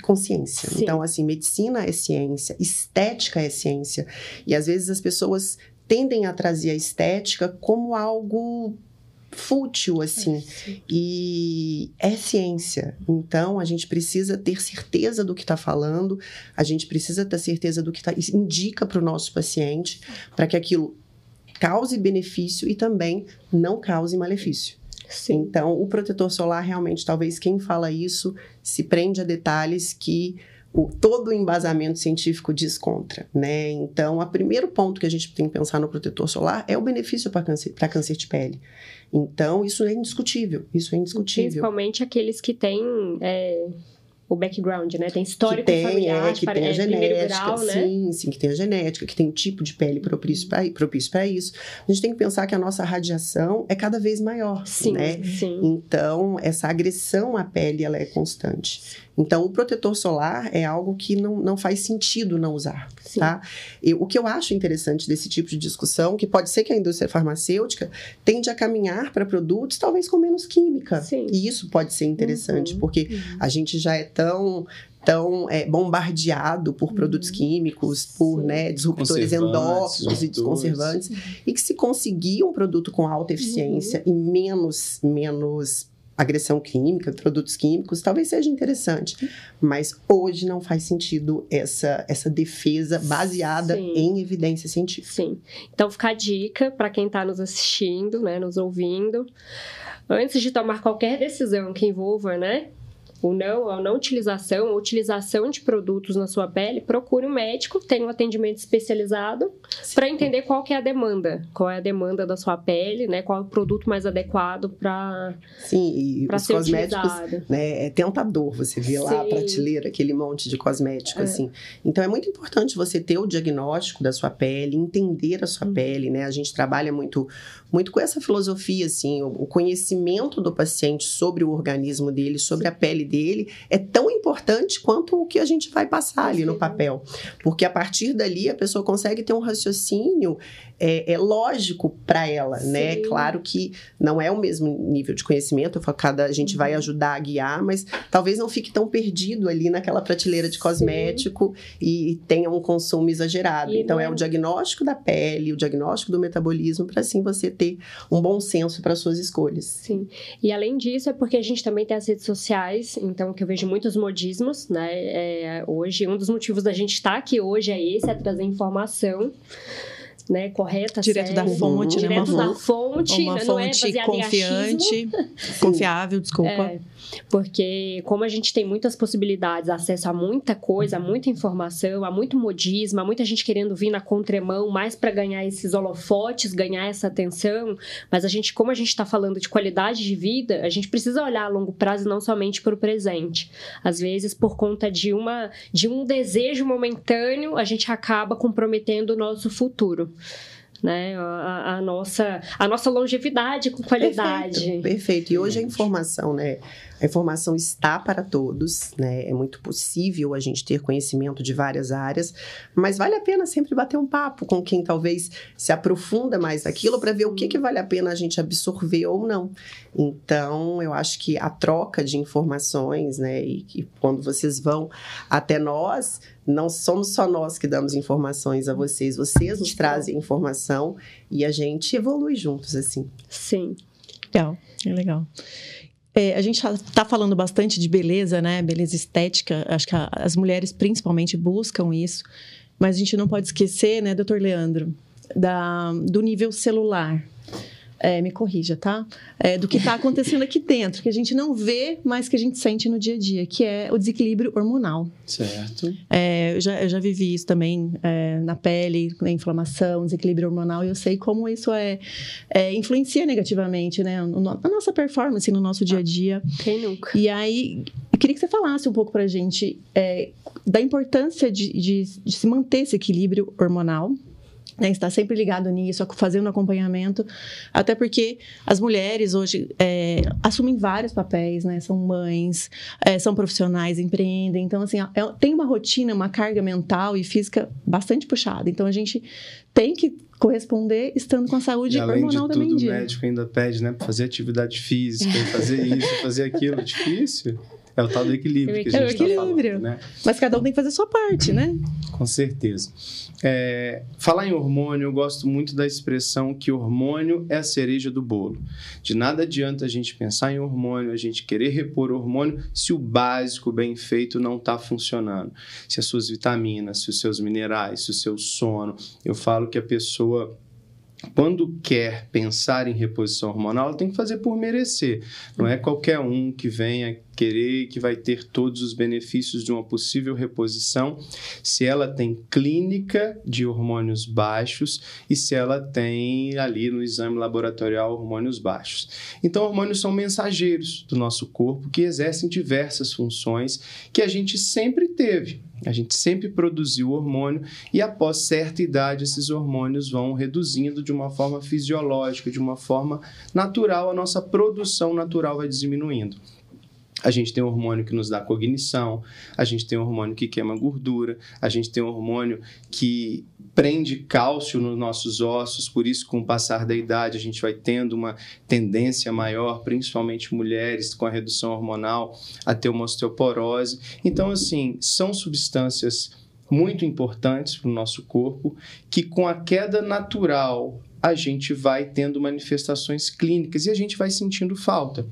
[SPEAKER 3] consciência. Sim. Então, assim, medicina é ciência, estética é ciência. E às vezes as pessoas tendem a trazer a estética como algo fútil, assim. É, e é ciência. Então, a gente precisa ter certeza do que está falando, a gente precisa ter certeza do que tá, indica para o nosso paciente, para que aquilo cause benefício e também não cause malefício. Sim. Então, o protetor solar, realmente, talvez quem fala isso se prende a detalhes que o, todo o embasamento científico diz contra, né? Então, o primeiro ponto que a gente tem que pensar no protetor solar é o benefício para câncer, câncer de pele. Então, isso é indiscutível, isso é indiscutível.
[SPEAKER 2] Principalmente aqueles que têm... É o background, né? Tem histórico
[SPEAKER 3] que tem,
[SPEAKER 2] familiar,
[SPEAKER 3] é, que tem a é, genética, grau, né? sim, sim, que tem a genética, que tem um tipo de pele propício para propício para isso. A gente tem que pensar que a nossa radiação é cada vez maior, sim, né? Sim. Então, essa agressão à pele ela é constante. Então, o protetor solar é algo que não, não faz sentido não usar, Sim. tá? E, o que eu acho interessante desse tipo de discussão, que pode ser que a indústria farmacêutica tende a caminhar para produtos talvez com menos química. Sim. E isso pode ser interessante, uhum. porque uhum. a gente já é tão tão é, bombardeado por produtos uhum. químicos, por né, disruptores endócrinos e desconservantes, e que se conseguir um produto com alta eficiência uhum. e menos, menos agressão química, produtos químicos, talvez seja interessante. Mas hoje não faz sentido essa, essa defesa baseada Sim. em evidência científica.
[SPEAKER 2] Sim. Então fica a dica para quem está nos assistindo, né, nos ouvindo. Antes de tomar qualquer decisão que envolva, né, ou não, a não utilização, a utilização de produtos na sua pele, procure um médico, tenha um atendimento especializado para entender qual que é a demanda, qual é a demanda da sua pele, né? Qual é o produto mais adequado para
[SPEAKER 3] Sim, e os cosméticos, utilizado. né, é tentador você ver lá a prateleira, aquele monte de cosmético é. assim. Então é muito importante você ter o diagnóstico da sua pele, entender a sua hum. pele, né? A gente trabalha muito muito com essa filosofia assim, o conhecimento do paciente sobre o organismo dele, sobre a pele dele é tão importante quanto o que a gente vai passar ali no papel. Porque a partir dali a pessoa consegue ter um raciocínio é, é lógico para ela, né? Sim. né? Claro que não é o mesmo nível de conhecimento, cada a gente vai uhum. ajudar a guiar, mas talvez não fique tão perdido ali naquela prateleira de cosmético Sim. e tenha um consumo exagerado. E então é... é o diagnóstico da pele, o diagnóstico do metabolismo para assim você ter um bom senso para suas escolhas.
[SPEAKER 2] Sim. E além disso é porque a gente também tem as redes sociais então que eu vejo muitos modismos, né? É, hoje, um dos motivos da gente estar aqui hoje é esse, é trazer informação né, correta,
[SPEAKER 1] direto
[SPEAKER 2] séria,
[SPEAKER 1] da fonte,
[SPEAKER 2] direto
[SPEAKER 1] né, uma
[SPEAKER 2] da fonte,
[SPEAKER 1] uma
[SPEAKER 2] né,
[SPEAKER 1] fonte
[SPEAKER 2] não é baseada
[SPEAKER 1] confiante, confiável, desculpa.
[SPEAKER 2] É, porque como a gente tem muitas possibilidades, acesso a muita coisa, a muita informação, a muito modismo, a muita gente querendo vir na contramão mais para ganhar esses holofotes, ganhar essa atenção, mas a gente, como a gente está falando de qualidade de vida, a gente precisa olhar a longo prazo e não somente para o presente. Às vezes, por conta de uma de um desejo momentâneo, a gente acaba comprometendo o nosso futuro né? A, a, nossa, a nossa longevidade com qualidade.
[SPEAKER 3] Perfeito, perfeito. E hoje a informação, né? A informação está para todos, né? É muito possível a gente ter conhecimento de várias áreas, mas vale a pena sempre bater um papo com quem talvez se aprofunda mais naquilo para ver o que, que vale a pena a gente absorver ou não. Então, eu acho que a troca de informações, né? E, e quando vocês vão até nós, não somos só nós que damos informações a vocês, vocês nos trazem informação e a gente evolui juntos, assim.
[SPEAKER 2] Sim.
[SPEAKER 1] Legal, é legal. É, a gente está falando bastante de beleza, né? Beleza estética. Acho que a, as mulheres principalmente buscam isso. Mas a gente não pode esquecer, né, doutor Leandro, da, do nível celular é, me corrija, tá? É, do que está acontecendo aqui dentro, que a gente não vê, mas que a gente sente no dia a dia, que é o desequilíbrio hormonal.
[SPEAKER 4] Certo.
[SPEAKER 1] É, eu, já, eu já vivi isso também é, na pele, na inflamação, desequilíbrio hormonal, e eu sei como isso é, é influencia negativamente, né? Na nossa performance, no nosso dia a dia.
[SPEAKER 2] Quem nunca?
[SPEAKER 1] E aí, eu queria que você falasse um pouco pra gente é, da importância de, de, de se manter esse equilíbrio hormonal né, está sempre ligado nisso, fazendo acompanhamento, até porque as mulheres hoje é, assumem vários papéis, né? São mães, é, são profissionais, empreendem. Então, assim, é, tem uma rotina, uma carga mental e física bastante puxada. Então, a gente tem que corresponder estando com a saúde
[SPEAKER 4] e além
[SPEAKER 1] hormonal
[SPEAKER 4] de tudo,
[SPEAKER 1] também.
[SPEAKER 4] O médico ainda pede, né? Fazer atividade física, fazer isso, fazer aquilo. Difícil. É o tal do equilíbrio que a gente está falando, né?
[SPEAKER 1] Mas cada um tem que fazer a sua parte, né?
[SPEAKER 4] Com certeza. É, falar em hormônio, eu gosto muito da expressão que hormônio é a cereja do bolo. De nada adianta a gente pensar em hormônio, a gente querer repor hormônio se o básico bem feito não está funcionando. Se as suas vitaminas, se os seus minerais, se o seu sono. Eu falo que a pessoa quando quer pensar em reposição hormonal, ela tem que fazer por merecer. Não é qualquer um que venha querer que vai ter todos os benefícios de uma possível reposição se ela tem clínica de hormônios baixos e se ela tem ali no exame laboratorial hormônios baixos. Então, hormônios são mensageiros do nosso corpo que exercem diversas funções que a gente sempre teve. A gente sempre produziu hormônio e após certa idade esses hormônios vão reduzindo de uma forma fisiológica, de uma forma natural, a nossa produção natural vai diminuindo. A gente tem um hormônio que nos dá cognição, a gente tem um hormônio que queima gordura, a gente tem um hormônio que prende cálcio nos nossos ossos, por isso, com o passar da idade, a gente vai tendo uma tendência maior, principalmente mulheres com a redução hormonal, a ter uma osteoporose. Então, assim, são substâncias muito importantes para o nosso corpo que, com a queda natural a gente vai tendo manifestações clínicas e a gente vai sentindo falta.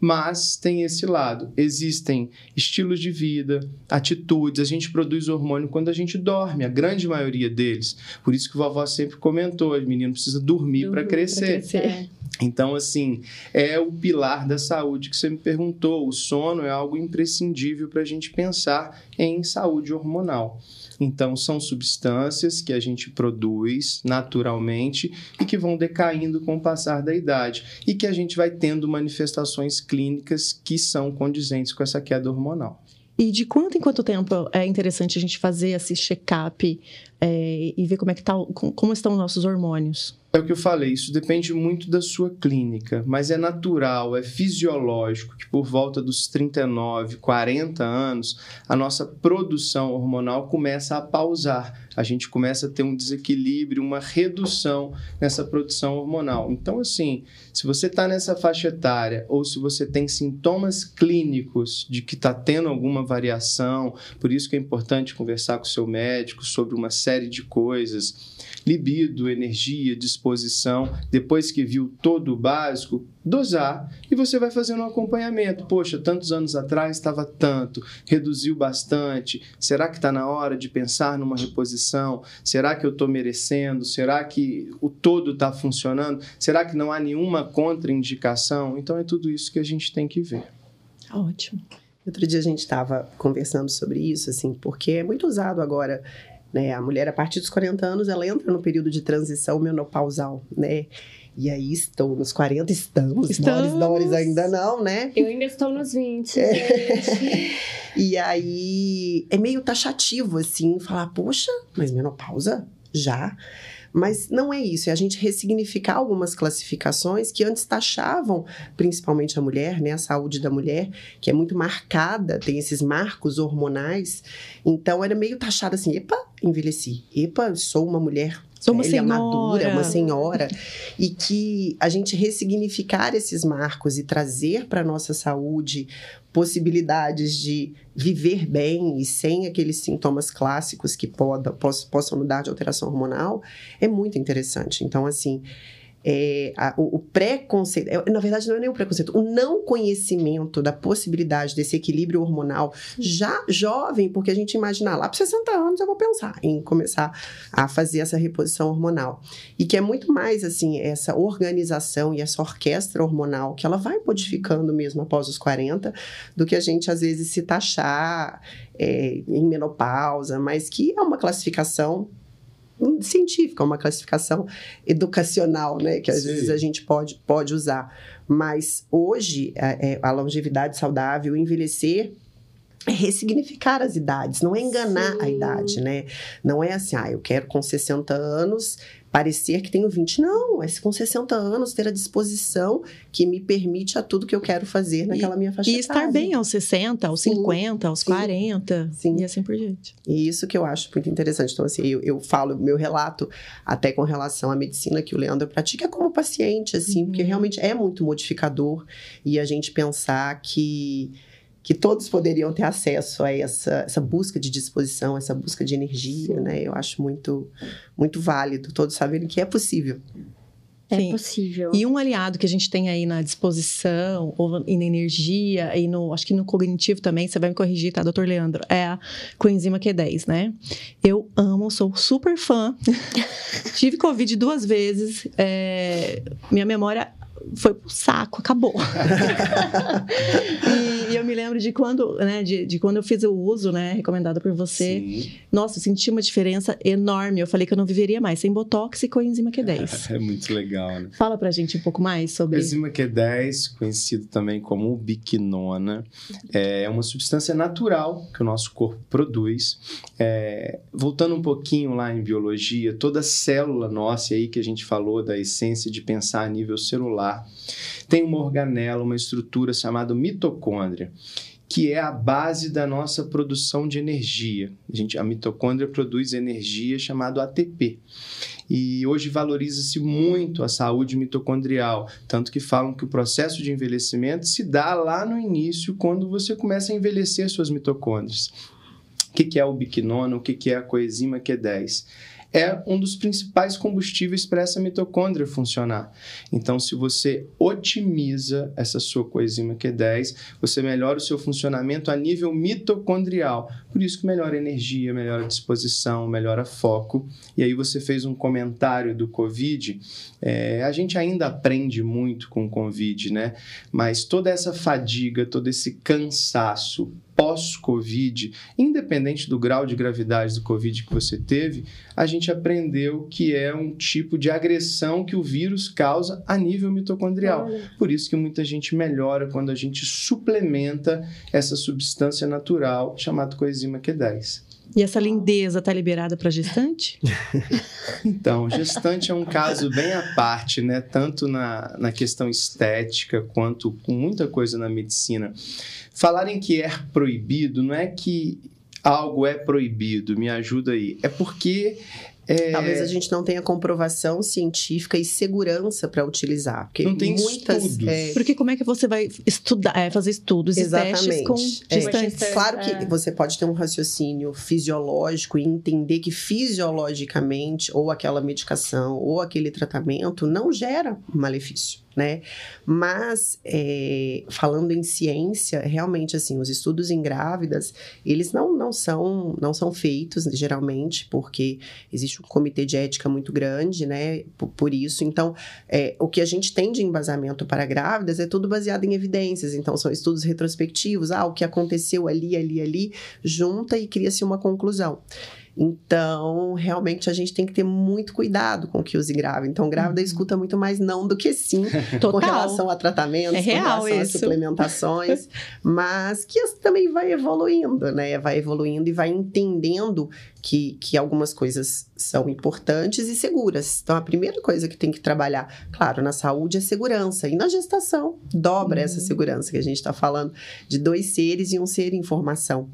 [SPEAKER 4] Mas tem esse lado. Existem estilos de vida, atitudes. A gente produz hormônio quando a gente dorme, a grande maioria deles. Por isso que o vovó sempre comentou: o menino precisa dormir para crescer. crescer. É. Então, assim, é o pilar da saúde que você me perguntou. O sono é algo imprescindível para a gente pensar em saúde hormonal. Então, são substâncias que a gente produz naturalmente e que vão decaindo com o passar da idade e que a gente vai tendo manifestações clínicas que são condizentes com essa queda hormonal.
[SPEAKER 1] E de quanto em quanto tempo é interessante a gente fazer esse check-up é, e ver como é que tá, como estão os nossos hormônios?
[SPEAKER 4] É o que eu falei, isso depende muito da sua clínica, mas é natural, é fisiológico que por volta dos 39, 40 anos, a nossa produção hormonal começa a pausar. A gente começa a ter um desequilíbrio, uma redução nessa produção hormonal. Então, assim, se você está nessa faixa etária ou se você tem sintomas clínicos de que está tendo alguma variação, por isso que é importante conversar com o seu médico sobre uma série de coisas. Libido, energia, disposição. Depois que viu todo o básico, dosar e você vai fazendo um acompanhamento. Poxa, tantos anos atrás estava tanto, reduziu bastante. Será que está na hora de pensar numa reposição? Será que eu estou merecendo? Será que o todo está funcionando? Será que não há nenhuma contraindicação? Então é tudo isso que a gente tem que ver.
[SPEAKER 1] Ótimo.
[SPEAKER 3] Outro dia a gente estava conversando sobre isso, assim, porque é muito usado agora, né? A mulher, a partir dos 40 anos, ela entra no período de transição menopausal, né? E aí estou nos 40, estamos.
[SPEAKER 1] Estamos.
[SPEAKER 3] Doris, Doris ainda não, né?
[SPEAKER 2] Eu ainda estou nos 20,
[SPEAKER 3] É. E aí é meio taxativo, assim, falar, poxa, mas menopausa? Já? Mas não é isso, é a gente ressignificar algumas classificações que antes taxavam, principalmente a mulher, né? A saúde da mulher, que é muito marcada, tem esses marcos hormonais. Então era meio taxado assim, epa, envelheci. Epa, sou uma mulher
[SPEAKER 1] Sou uma
[SPEAKER 3] velha, madura,
[SPEAKER 1] senhora.
[SPEAKER 3] uma senhora. E que a gente ressignificar esses marcos e trazer para nossa saúde possibilidades de viver bem e sem aqueles sintomas clássicos que poda, poss- possam mudar de alteração hormonal é muito interessante. Então, assim, é, a- o, o preconceito, é, na verdade, não é nem o preconceito, o não conhecimento da possibilidade desse equilíbrio hormonal já jovem, porque a gente imagina lá para 60 anos eu vou pensar em começar a fazer essa reposição hormonal. E que é muito mais assim, essa organização e essa orquestra hormonal que ela vai modificando mesmo após os 40, do que a gente às vezes se taxar é, em menopausa, mas que é uma classificação científica, uma classificação educacional, né, que às
[SPEAKER 4] Sim.
[SPEAKER 3] vezes a gente pode, pode usar. Mas hoje, a, é, a longevidade saudável, envelhecer é ressignificar as idades, não é enganar a
[SPEAKER 2] Sim.
[SPEAKER 3] idade, né? Não é assim, ah, eu quero com 60 anos parecer que tenho 20. Não, é com 60 anos ter a disposição que me permite a tudo que eu quero fazer naquela minha faixa
[SPEAKER 1] E estar bem aos 60, aos
[SPEAKER 3] Sim.
[SPEAKER 1] 50, aos
[SPEAKER 3] Sim.
[SPEAKER 1] 40
[SPEAKER 3] Sim.
[SPEAKER 1] e assim por diante.
[SPEAKER 3] E isso que eu acho muito interessante. Então, assim, eu, eu falo meu relato até com relação à medicina que o Leandro pratica como paciente, assim, porque
[SPEAKER 1] Uhum.
[SPEAKER 3] realmente é muito modificador e a gente pensar que que todos poderiam ter acesso a essa, essa busca de disposição, essa busca de energia,
[SPEAKER 2] Sim.
[SPEAKER 3] né? Eu acho muito, muito válido, todos saberem que é possível.
[SPEAKER 2] É
[SPEAKER 1] Sim.
[SPEAKER 2] possível.
[SPEAKER 1] E um aliado que a gente tem aí na disposição, ou e na energia, e no, acho que no cognitivo também, você vai me corrigir, tá, doutor Leandro? É a coenzima Q10, né? Eu amo, sou super fã. Tive Covid duas vezes. é, minha memória foi pro saco, acabou. e, e eu me lembro de quando, né, de, de quando eu fiz o uso, né, recomendado por você.
[SPEAKER 4] Sim.
[SPEAKER 1] Nossa, eu senti uma diferença enorme. Eu falei que eu não viveria mais sem botox e coenzima Q10.
[SPEAKER 4] É muito legal, né?
[SPEAKER 1] Fala pra gente um pouco mais sobre
[SPEAKER 4] Coenzima Q10, conhecido também como ubiquinona, é uma substância natural que o nosso corpo produz. É, voltando um pouquinho lá em biologia, toda célula nossa aí que a gente falou da essência de pensar a nível celular, tem uma organela, uma estrutura chamada mitocôndria que é a base da nossa produção de energia. A, gente, a mitocôndria produz energia chamada ATP. E hoje valoriza-se muito a saúde mitocondrial, tanto que falam que o processo de envelhecimento se dá lá no início, quando você começa a envelhecer suas mitocôndrias. O que, é o biquinona? O que, que é a coenzima Q10? É um dos principais combustíveis para essa mitocôndria funcionar. Então, se você otimiza essa sua coenzima Q10, você melhora o seu funcionamento a nível mitocondrial. Por isso que melhora a energia, melhora a disposição, melhora foco. E aí você fez um comentário do Covid. É, a gente ainda aprende muito com o Covid, né? Mas toda essa fadiga, todo esse cansaço pós-Covid, independente do grau de gravidade do Covid que você teve, a gente aprendeu que é um tipo de agressão que o vírus causa a nível mitocondrial.
[SPEAKER 2] Olha,
[SPEAKER 4] Por isso que muita gente melhora quando a gente suplementa essa substância natural chamada coenzima Q10.
[SPEAKER 1] E essa lindeza tá liberada para gestante?
[SPEAKER 4] Então, gestante é um caso bem à parte, né? Tanto na, na questão estética quanto com muita coisa na medicina. Falarem que é proibido não é que algo é proibido, me ajuda aí. É porque É,
[SPEAKER 3] Talvez a gente não tenha comprovação científica e segurança para utilizar. Porque
[SPEAKER 4] Não tem
[SPEAKER 3] muitas.
[SPEAKER 4] estudos.
[SPEAKER 3] é,
[SPEAKER 1] Porque como é que você vai estudar, é, fazer estudos e testes com
[SPEAKER 3] É.
[SPEAKER 1] distantes?
[SPEAKER 3] Claro que
[SPEAKER 2] É.
[SPEAKER 3] você pode ter um raciocínio fisiológico e entender que fisiologicamente ou aquela medicação ou aquele tratamento não gera malefício, né? Mas é, falando em ciência, realmente assim, os estudos em grávidas eles não, não são não são feitos geralmente porque existe um comitê de ética muito grande, né? Por, por isso, então é, o que a gente tem de embasamento para grávidas é tudo baseado em evidências. Então, são estudos retrospectivos. Ah, o que aconteceu ali, ali, ali, junta e cria-se uma conclusão. Então, realmente, a gente tem que ter muito cuidado com o que use grávida. Então, grávida
[SPEAKER 1] Uhum.
[SPEAKER 3] escuta muito mais não do que sim
[SPEAKER 1] Total.
[SPEAKER 3] com relação a tratamentos,
[SPEAKER 1] É
[SPEAKER 3] com relação a
[SPEAKER 1] isso.
[SPEAKER 3] suplementações, mas que isso também vai evoluindo, né? Vai evoluindo e vai entendendo que, que algumas coisas são importantes e seguras. Então, a primeira coisa que tem que trabalhar, claro, na saúde é segurança. E na gestação, dobra
[SPEAKER 1] Uhum.
[SPEAKER 3] essa segurança que a gente está falando de dois seres e um ser em formação.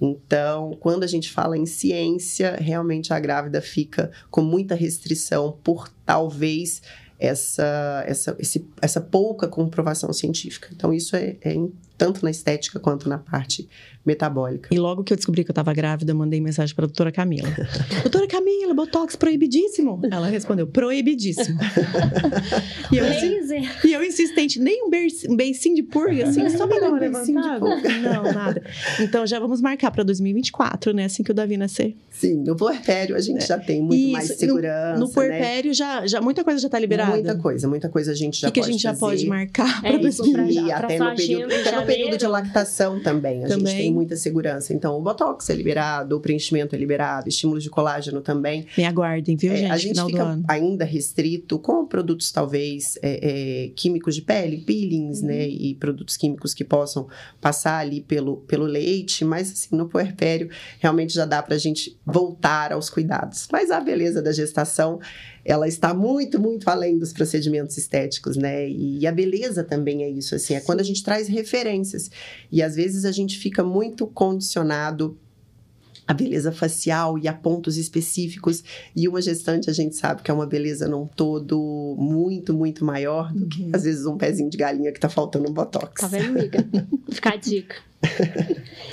[SPEAKER 3] Então, quando a gente fala em ciência, realmente a grávida fica com muita restrição por talvez essa, essa, esse, essa pouca comprovação científica. Então, isso é, é tanto na estética quanto na parte metabólica.
[SPEAKER 1] E logo que eu descobri que eu tava grávida, eu mandei mensagem pra doutora Camila. doutora Camila, Botox proibidíssimo. Ela respondeu, proibidíssimo. e, eu, e eu insistente, nem um, ber- um beicinho de purga, assim, só pra dar
[SPEAKER 3] Um beicinho de
[SPEAKER 1] levantada. Não, nada. Então já vamos marcar pra 2024, né? Assim que o Davi nascer.
[SPEAKER 3] Sim, no puerpério a gente já tem muito
[SPEAKER 1] Isso,
[SPEAKER 3] mais
[SPEAKER 1] no-
[SPEAKER 3] segurança.
[SPEAKER 1] No
[SPEAKER 3] né?
[SPEAKER 1] puerpério, já, já, muita coisa já tá liberada.
[SPEAKER 3] Muita coisa, muita coisa a gente já
[SPEAKER 1] que, que a
[SPEAKER 3] pode
[SPEAKER 1] gente já
[SPEAKER 3] fazer.
[SPEAKER 1] pode marcar
[SPEAKER 2] É
[SPEAKER 1] pra
[SPEAKER 2] isso,
[SPEAKER 1] 2024?
[SPEAKER 2] pra já-
[SPEAKER 3] E até no período, até no período de lactação também, a gente
[SPEAKER 1] Também.
[SPEAKER 3] tem muita segurança. Então, o botox é liberado, o preenchimento é liberado, estímulos de colágeno também.
[SPEAKER 1] Me aguardem, viu,
[SPEAKER 3] É,
[SPEAKER 1] gente?
[SPEAKER 3] a gente fica ainda restrito com produtos, talvez, é, é, químicos de pele, peelings, né?
[SPEAKER 1] Uhum.
[SPEAKER 3] E produtos químicos que possam passar ali pelo, pelo leite, mas assim, no puerpério, realmente já dá pra gente voltar aos cuidados. Mas a beleza da gestação, ela está muito, muito além dos procedimentos estéticos, né? E a beleza também é isso, assim, é quando a gente traz referências. E às vezes a gente fica muito condicionado a beleza facial e a pontos específicos. E uma gestante, a gente sabe que é uma beleza num todo muito, muito maior do que,
[SPEAKER 1] Uhum.
[SPEAKER 3] às vezes, um pezinho de galinha que tá faltando um botox.
[SPEAKER 2] Tá vendo, amiga? Fica a dica.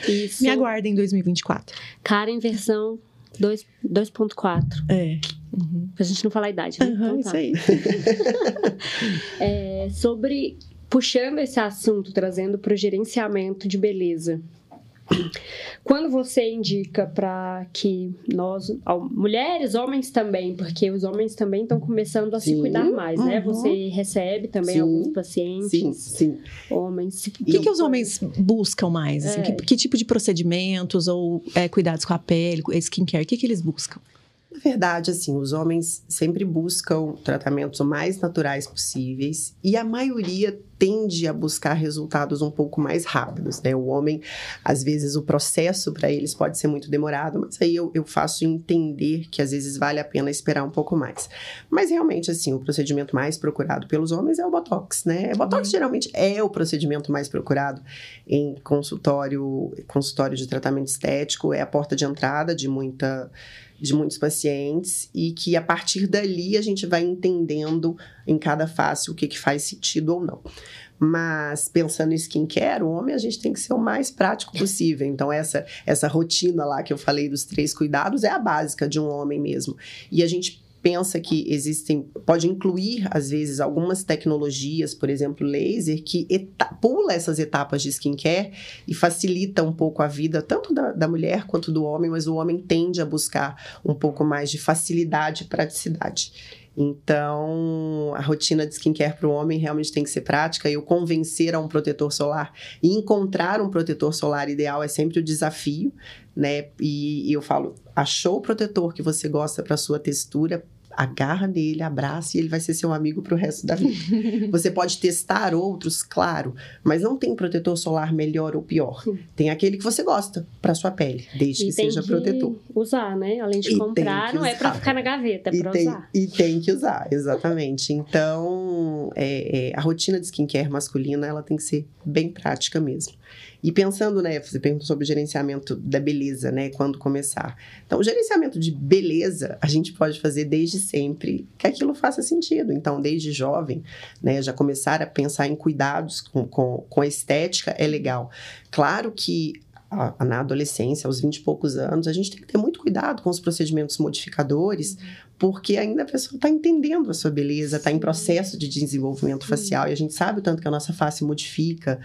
[SPEAKER 2] Isso.
[SPEAKER 1] Me aguardem em 2024.
[SPEAKER 2] Karen versão 2 2.4.
[SPEAKER 1] É. Uhum.
[SPEAKER 2] Pra gente não falar a idade, né?
[SPEAKER 1] Aham,
[SPEAKER 2] Então
[SPEAKER 1] isso
[SPEAKER 2] tá.
[SPEAKER 1] aí.
[SPEAKER 2] É, sobre puxando esse assunto, trazendo para o gerenciamento de beleza. Quando você indica para que nós, mulheres, homens também, porque os homens também estão começando a se
[SPEAKER 3] Sim,
[SPEAKER 2] cuidar mais, né?
[SPEAKER 3] uhum.
[SPEAKER 2] Você recebe também
[SPEAKER 3] Sim,
[SPEAKER 2] alguns pacientes,
[SPEAKER 3] Sim, sim.
[SPEAKER 2] homens.
[SPEAKER 1] O que, que os homens buscam mais? assim?
[SPEAKER 2] É.
[SPEAKER 1] Que, que tipo de procedimentos ou é, cuidados com a pele, skincare? O que, que eles buscam?
[SPEAKER 3] Verdade, assim, os homens sempre buscam tratamentos o mais naturais possíveis e a maioria tende a buscar resultados um pouco mais rápidos, né? O homem, às vezes, o processo para eles pode ser muito demorado, mas aí eu, eu faço entender que às vezes vale a pena esperar um pouco mais. Mas realmente, assim, o procedimento mais procurado pelos homens é o Botox, né? O Botox geralmente é o procedimento mais procurado em consultório, consultório de tratamento estético, é a porta de entrada de muita de muitos pacientes e que a partir dali a gente vai entendendo em cada face o que, que faz sentido ou não. Mas pensando em skincare, o homem a gente tem que ser o mais prático possível. Então, essa, essa rotina lá que eu falei dos três cuidados é a básica de um homem mesmo. E a gente pensa que existem, pode incluir às vezes algumas tecnologias, por exemplo, laser, que pula essas etapas de skincare e facilita um pouco a vida tanto da, da mulher quanto do homem, mas o homem tende a buscar um pouco mais de facilidade e praticidade. Então, a rotina de skincare para o homem realmente tem que ser prática. E o convencer a um protetor solar e encontrar um protetor solar ideal é sempre o desafio, né? E, e eu falo, achou o protetor que você gosta para sua textura, agarra nele, abraça e ele vai ser seu amigo para o resto da vida. Você pode testar outros, claro, mas não tem protetor solar melhor ou pior. Tem aquele que você gosta para sua pele, desde que
[SPEAKER 2] E tem
[SPEAKER 3] seja
[SPEAKER 2] que
[SPEAKER 3] protetor.
[SPEAKER 2] usar, né? Além de
[SPEAKER 3] E
[SPEAKER 2] comprar,
[SPEAKER 3] que
[SPEAKER 2] não é para ficar na gaveta, é para
[SPEAKER 3] tem,
[SPEAKER 2] usar.
[SPEAKER 3] e tem que usar, exatamente. Então, é, é, a rotina de skincare masculina ela tem que ser bem prática mesmo. E pensando, né, você perguntou sobre o gerenciamento da beleza, né, quando começar. Então, o gerenciamento de beleza, a gente pode fazer desde sempre que aquilo faça sentido. Então, desde jovem, né, já começar a pensar em cuidados com, com, com a estética é legal. Claro que na adolescência, aos 20 e poucos anos, a gente tem que ter muito cuidado com os procedimentos modificadores, porque ainda a pessoa está entendendo a sua beleza, está em processo de desenvolvimento facial, e a gente sabe o tanto que a nossa face modifica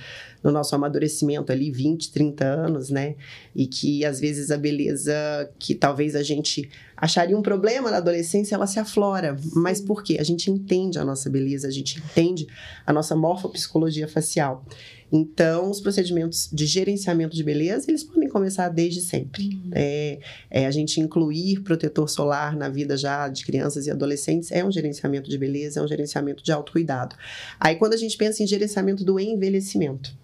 [SPEAKER 3] no nosso amadurecimento ali, 20, 30 anos, né? E que às vezes a beleza que talvez a gente acharia um problema na adolescência, ela se aflora. Mas por quê? A gente entende a nossa beleza, a gente entende a nossa morfopsicologia facial. Então, os procedimentos de gerenciamento de beleza, eles podem começar desde sempre. Uhum. É, é, a gente incluir protetor solar na vida já de crianças e adolescentes é um gerenciamento de beleza, é um gerenciamento de autocuidado. Aí, quando a gente pensa em gerenciamento do envelhecimento,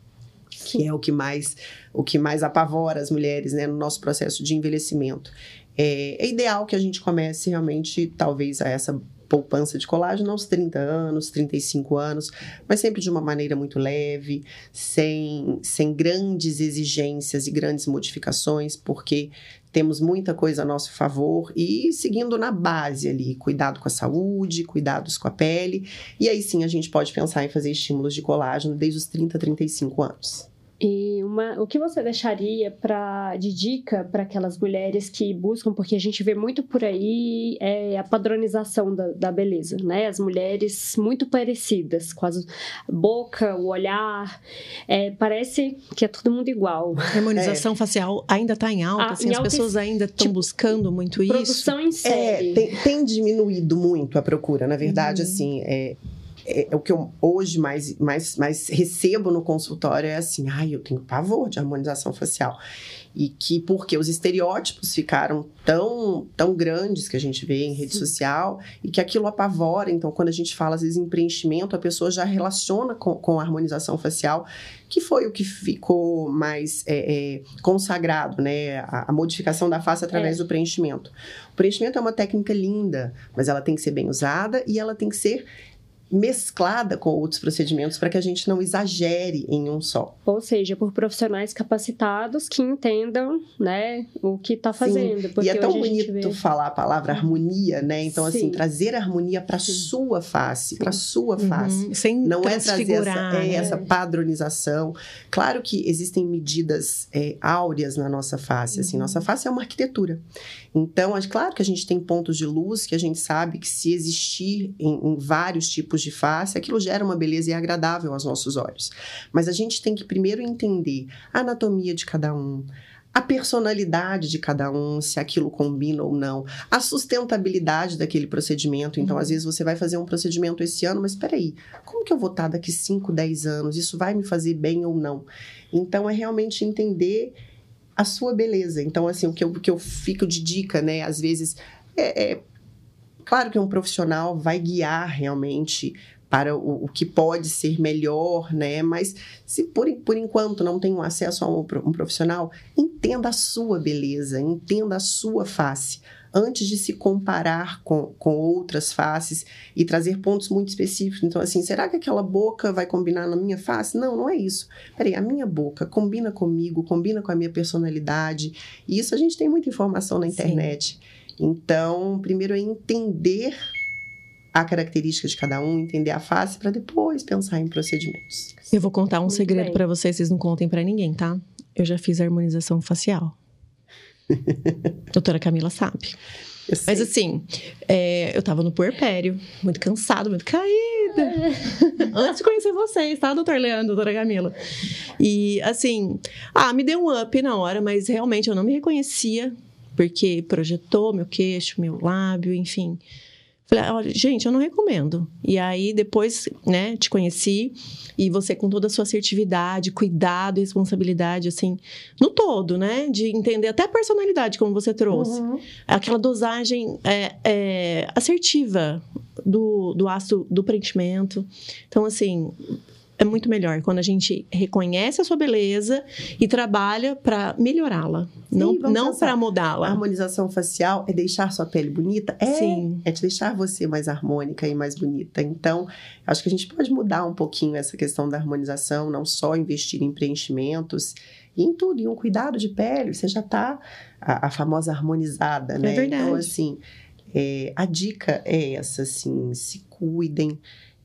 [SPEAKER 3] que é o que mais o que mais apavora as mulheres né, no nosso processo de envelhecimento. É, é ideal que a gente comece realmente, talvez, a essa poupança de colágeno aos 30 anos, 35 anos, mas sempre de uma maneira muito leve, sem, sem grandes exigências e grandes modificações, porque temos muita coisa a nosso favor e seguindo na base ali, cuidado com a saúde, cuidados com a pele, e aí sim a gente pode pensar em fazer estímulos de colágeno desde os 30, 35 anos.
[SPEAKER 2] E uma, o que você deixaria pra, de dica para aquelas mulheres que buscam, porque a gente vê muito por aí é a padronização da, da beleza, né? As mulheres muito parecidas, com a boca, o olhar, é, parece que é todo mundo igual.
[SPEAKER 1] A harmonização é. facial ainda está em alta, ah, assim, em as alta pessoas ainda estão tipo, buscando muito
[SPEAKER 2] produção
[SPEAKER 1] isso.
[SPEAKER 2] Produção em série.
[SPEAKER 3] É, tem, tem, diminuído muito a procura, na verdade, uhum. assim, é, é, o que eu hoje mais, mais, mais recebo no consultório é assim, ai, eu tenho pavor de harmonização facial. E que porque os estereótipos ficaram tão, tão grandes que a gente vê em rede Sim. social e que aquilo apavora. Então, quando a gente fala, às vezes, em preenchimento, a pessoa já relaciona com, com a harmonização facial, que foi o que ficou mais é, é, consagrado, né? A, a, modificação da face através é. do preenchimento. O preenchimento é uma técnica linda, mas ela tem que ser bem usada e ela tem que ser mesclada com outros procedimentos para que a gente não exagere em um só.
[SPEAKER 2] Ou seja, por profissionais capacitados que entendam, né, o que está fazendo.
[SPEAKER 3] e é tão bonito vê... falar a palavra harmonia, né? Então, assim, Sim. assim, trazer harmonia para sua face, para sua uhum. face.
[SPEAKER 1] Sem
[SPEAKER 3] não é trazer essa, é, né? essa padronização. Claro que existem medidas é, áureas na nossa face, assim, uhum. nossa face é uma arquitetura. Então, é claro que a gente tem pontos de luz que a gente sabe que se existir em, em vários tipos de face, aquilo gera uma beleza e é agradável aos nossos olhos. Mas a gente tem que primeiro entender a anatomia de cada um, a personalidade de cada um, se aquilo combina ou não, a sustentabilidade daquele procedimento. Então, uhum. às vezes, você vai fazer um procedimento esse ano, mas espera aí, como que eu vou estar daqui 5, 10 anos? Isso vai me fazer bem ou não? Então, é realmente entender a sua beleza. Então, assim, o que eu, o que eu fico de dica, né? Às vezes, é, é claro que um profissional vai guiar realmente para o, o, que pode ser melhor, né? Mas se por, por enquanto não tem acesso a um, um profissional, entenda a sua beleza, entenda a sua face antes de se comparar com, com outras faces e trazer pontos muito específicos. Então, assim, será que aquela boca vai combinar na minha face? Não, não é isso. Peraí, a minha boca combina comigo, combina com a minha personalidade. E isso a gente tem muita informação na internet. Sim. Então, primeiro é entender a característica de cada um, entender a face, para depois pensar em procedimentos.
[SPEAKER 1] Eu vou contar um Muito segredo para vocês, vocês não contem para ninguém, tá? Eu já fiz harmonização facial. Doutora Camila sabe. Mas assim, é, eu tava no puerpério, muito cansada, muito caída. Antes de conhecer vocês, tá, doutor Leandro, doutora Camila? E assim, ah, me deu um up na hora, mas realmente eu não me reconhecia, porque projetou meu queixo, meu lábio, enfim. Falei, olha, gente, eu não recomendo. E aí, depois, né, te conheci e você com toda a sua assertividade, cuidado e responsabilidade, assim, no todo, né? De entender até a personalidade, como você trouxe. Uhum. Aquela dosagem é, é, assertiva do, do ácido do preenchimento. Então, assim, é muito melhor quando a gente reconhece a sua beleza e trabalha para melhorá-la, não, não para
[SPEAKER 3] A
[SPEAKER 1] mudá-la.
[SPEAKER 3] harmonização facial é deixar sua pele bonita? É.
[SPEAKER 1] Sim.
[SPEAKER 3] É te deixar você mais harmônica e mais bonita. Então, acho que a gente pode mudar um pouquinho essa questão da harmonização, não só investir em preenchimentos, e em tudo, em um cuidado de pele. Você já tá a, a famosa harmonizada, né?
[SPEAKER 1] verdade.
[SPEAKER 3] Então, assim, é, a dica é essa, assim, se cuidem.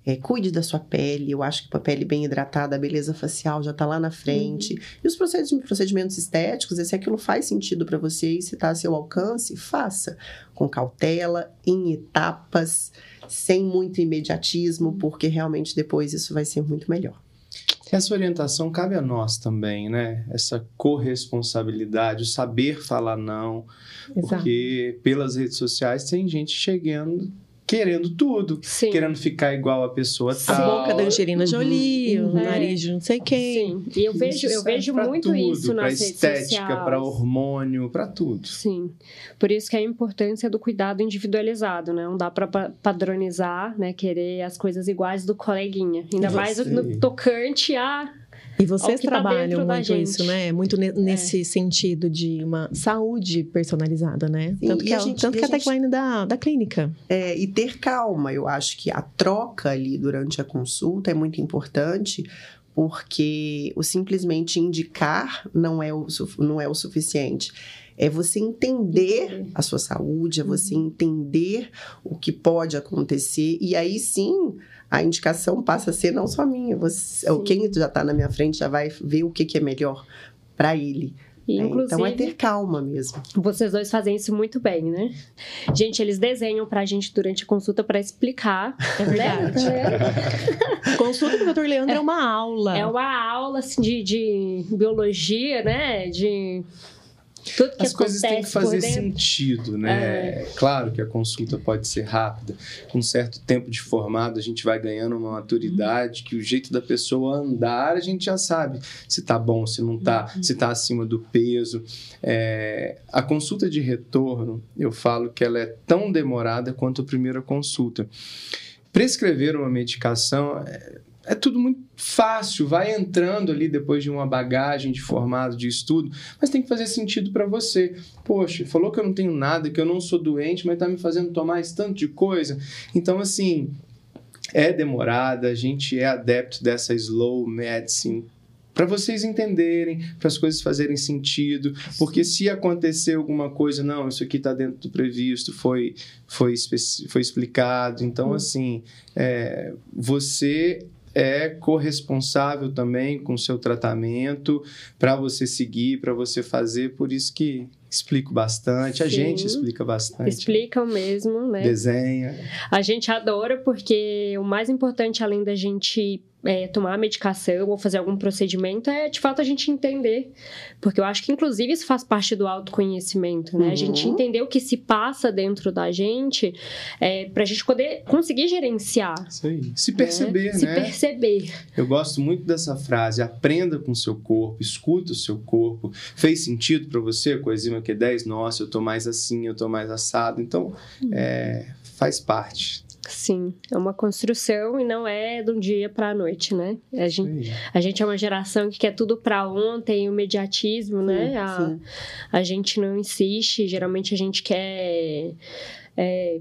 [SPEAKER 3] É, cuide da sua pele. Eu acho que com a pele bem hidratada, a beleza facial já está lá na frente. E os procedi- procedimentos estéticos, se aquilo faz sentido para você e se está a seu alcance, faça com cautela, em etapas, sem muito imediatismo, porque realmente depois isso vai ser muito melhor.
[SPEAKER 4] Essa orientação cabe a nós também, né? Essa corresponsabilidade, o saber falar não,
[SPEAKER 1] Exato.
[SPEAKER 4] porque pelas redes sociais tem gente chegando querendo tudo,
[SPEAKER 2] Sim.
[SPEAKER 4] querendo ficar igual a pessoa
[SPEAKER 1] A
[SPEAKER 4] tal.
[SPEAKER 1] boca da Angelina Jolie, o
[SPEAKER 2] Uhum. É.
[SPEAKER 1] nariz de não sei quem.
[SPEAKER 2] Sim. E eu vejo,
[SPEAKER 4] Isso
[SPEAKER 2] eu vejo
[SPEAKER 4] pra
[SPEAKER 2] muito
[SPEAKER 4] tudo,
[SPEAKER 2] isso redes
[SPEAKER 4] estética, para hormônio, para tudo.
[SPEAKER 2] Sim. Por isso que é a importância do cuidado individualizado, né? Não dá para padronizar, né? Querer as coisas iguais do coleguinha. Ainda mais no tocante a.
[SPEAKER 1] E vocês
[SPEAKER 2] tá
[SPEAKER 1] trabalham
[SPEAKER 2] da
[SPEAKER 1] muito.
[SPEAKER 2] É.
[SPEAKER 1] isso, né? Muito ne- nesse sentido de uma saúde personalizada, né?
[SPEAKER 3] Sim,
[SPEAKER 1] tanto
[SPEAKER 3] e
[SPEAKER 1] que,
[SPEAKER 3] a
[SPEAKER 1] é,
[SPEAKER 3] gente-
[SPEAKER 1] tanto que
[SPEAKER 3] a
[SPEAKER 1] é a tagline da, da clínica.
[SPEAKER 3] É, e ter calma, eu acho que a troca ali durante a consulta é muito importante, porque o simplesmente indicar não é o, não é o suficiente. É você entender a sua saúde, é você entender o que pode acontecer, e aí sim a indicação passa a ser não só minha, você,
[SPEAKER 2] Sim.
[SPEAKER 3] quem já está na minha frente já vai ver o que, que é melhor para ele.
[SPEAKER 2] E,
[SPEAKER 3] né? Então é ter calma mesmo.
[SPEAKER 2] vocês dois fazem isso muito bem, né? Gente, eles desenham pra gente durante a consulta para explicar.
[SPEAKER 1] É verdade.
[SPEAKER 2] Né?
[SPEAKER 1] Consulta com o Dr. Leandro é uma aula.
[SPEAKER 2] É uma aula assim, de, de biologia, né? De tudo que
[SPEAKER 4] As coisas têm que fazer sentido, né? É Claro que a consulta pode ser rápida. Com um certo tempo de formado, a gente vai ganhando uma maturidade que o jeito da pessoa andar, a gente já sabe se tá bom, se não tá, se tá acima do peso. É, A consulta de retorno, eu falo que ela é tão demorada quanto a primeira consulta. Prescrever uma medicação é, é tudo muito fácil, vai entrando ali depois de uma bagagem de formado, de estudo, mas tem que fazer sentido para você. Poxa, falou que eu não tenho nada, que eu não sou doente, mas tá me fazendo tomar esse tanto de coisa. Então, assim, é demorada, a gente é adepto dessa slow medicine. Para vocês entenderem, para as coisas fazerem sentido, porque se acontecer alguma coisa, não, isso aqui está dentro do previsto, foi, foi, foi explicado. Então, assim, é, você é corresponsável também com o seu tratamento para você seguir, para você fazer. Por isso que explico bastante, a
[SPEAKER 2] Sim.
[SPEAKER 4] gente explica bastante.
[SPEAKER 2] Explicam mesmo, né?
[SPEAKER 4] Desenha.
[SPEAKER 2] A gente adora porque o mais importante, além da gente é, tomar a medicação ou fazer algum procedimento, é de fato a gente entender. Porque eu acho que, inclusive, isso faz parte do autoconhecimento, né? A gente
[SPEAKER 3] Uhum.
[SPEAKER 2] entender o que se passa dentro da gente é, pra gente poder conseguir gerenciar.
[SPEAKER 4] Isso aí. Se perceber,
[SPEAKER 2] né? Se
[SPEAKER 4] né?
[SPEAKER 2] perceber.
[SPEAKER 4] Eu gosto muito dessa frase. Aprenda com o seu corpo, escuta o seu corpo. Fez sentido para você? Coenzima Q10? Nossa, eu tô mais assim, eu tô mais assado. Então, é, faz parte.
[SPEAKER 2] Sim, é uma construção e não é de um dia pra noite, né? A gente, a gente é uma geração que quer tudo pra ontem, o mediatismo, né? A,
[SPEAKER 3] Sim.
[SPEAKER 2] a gente não insiste, geralmente a gente quer. é,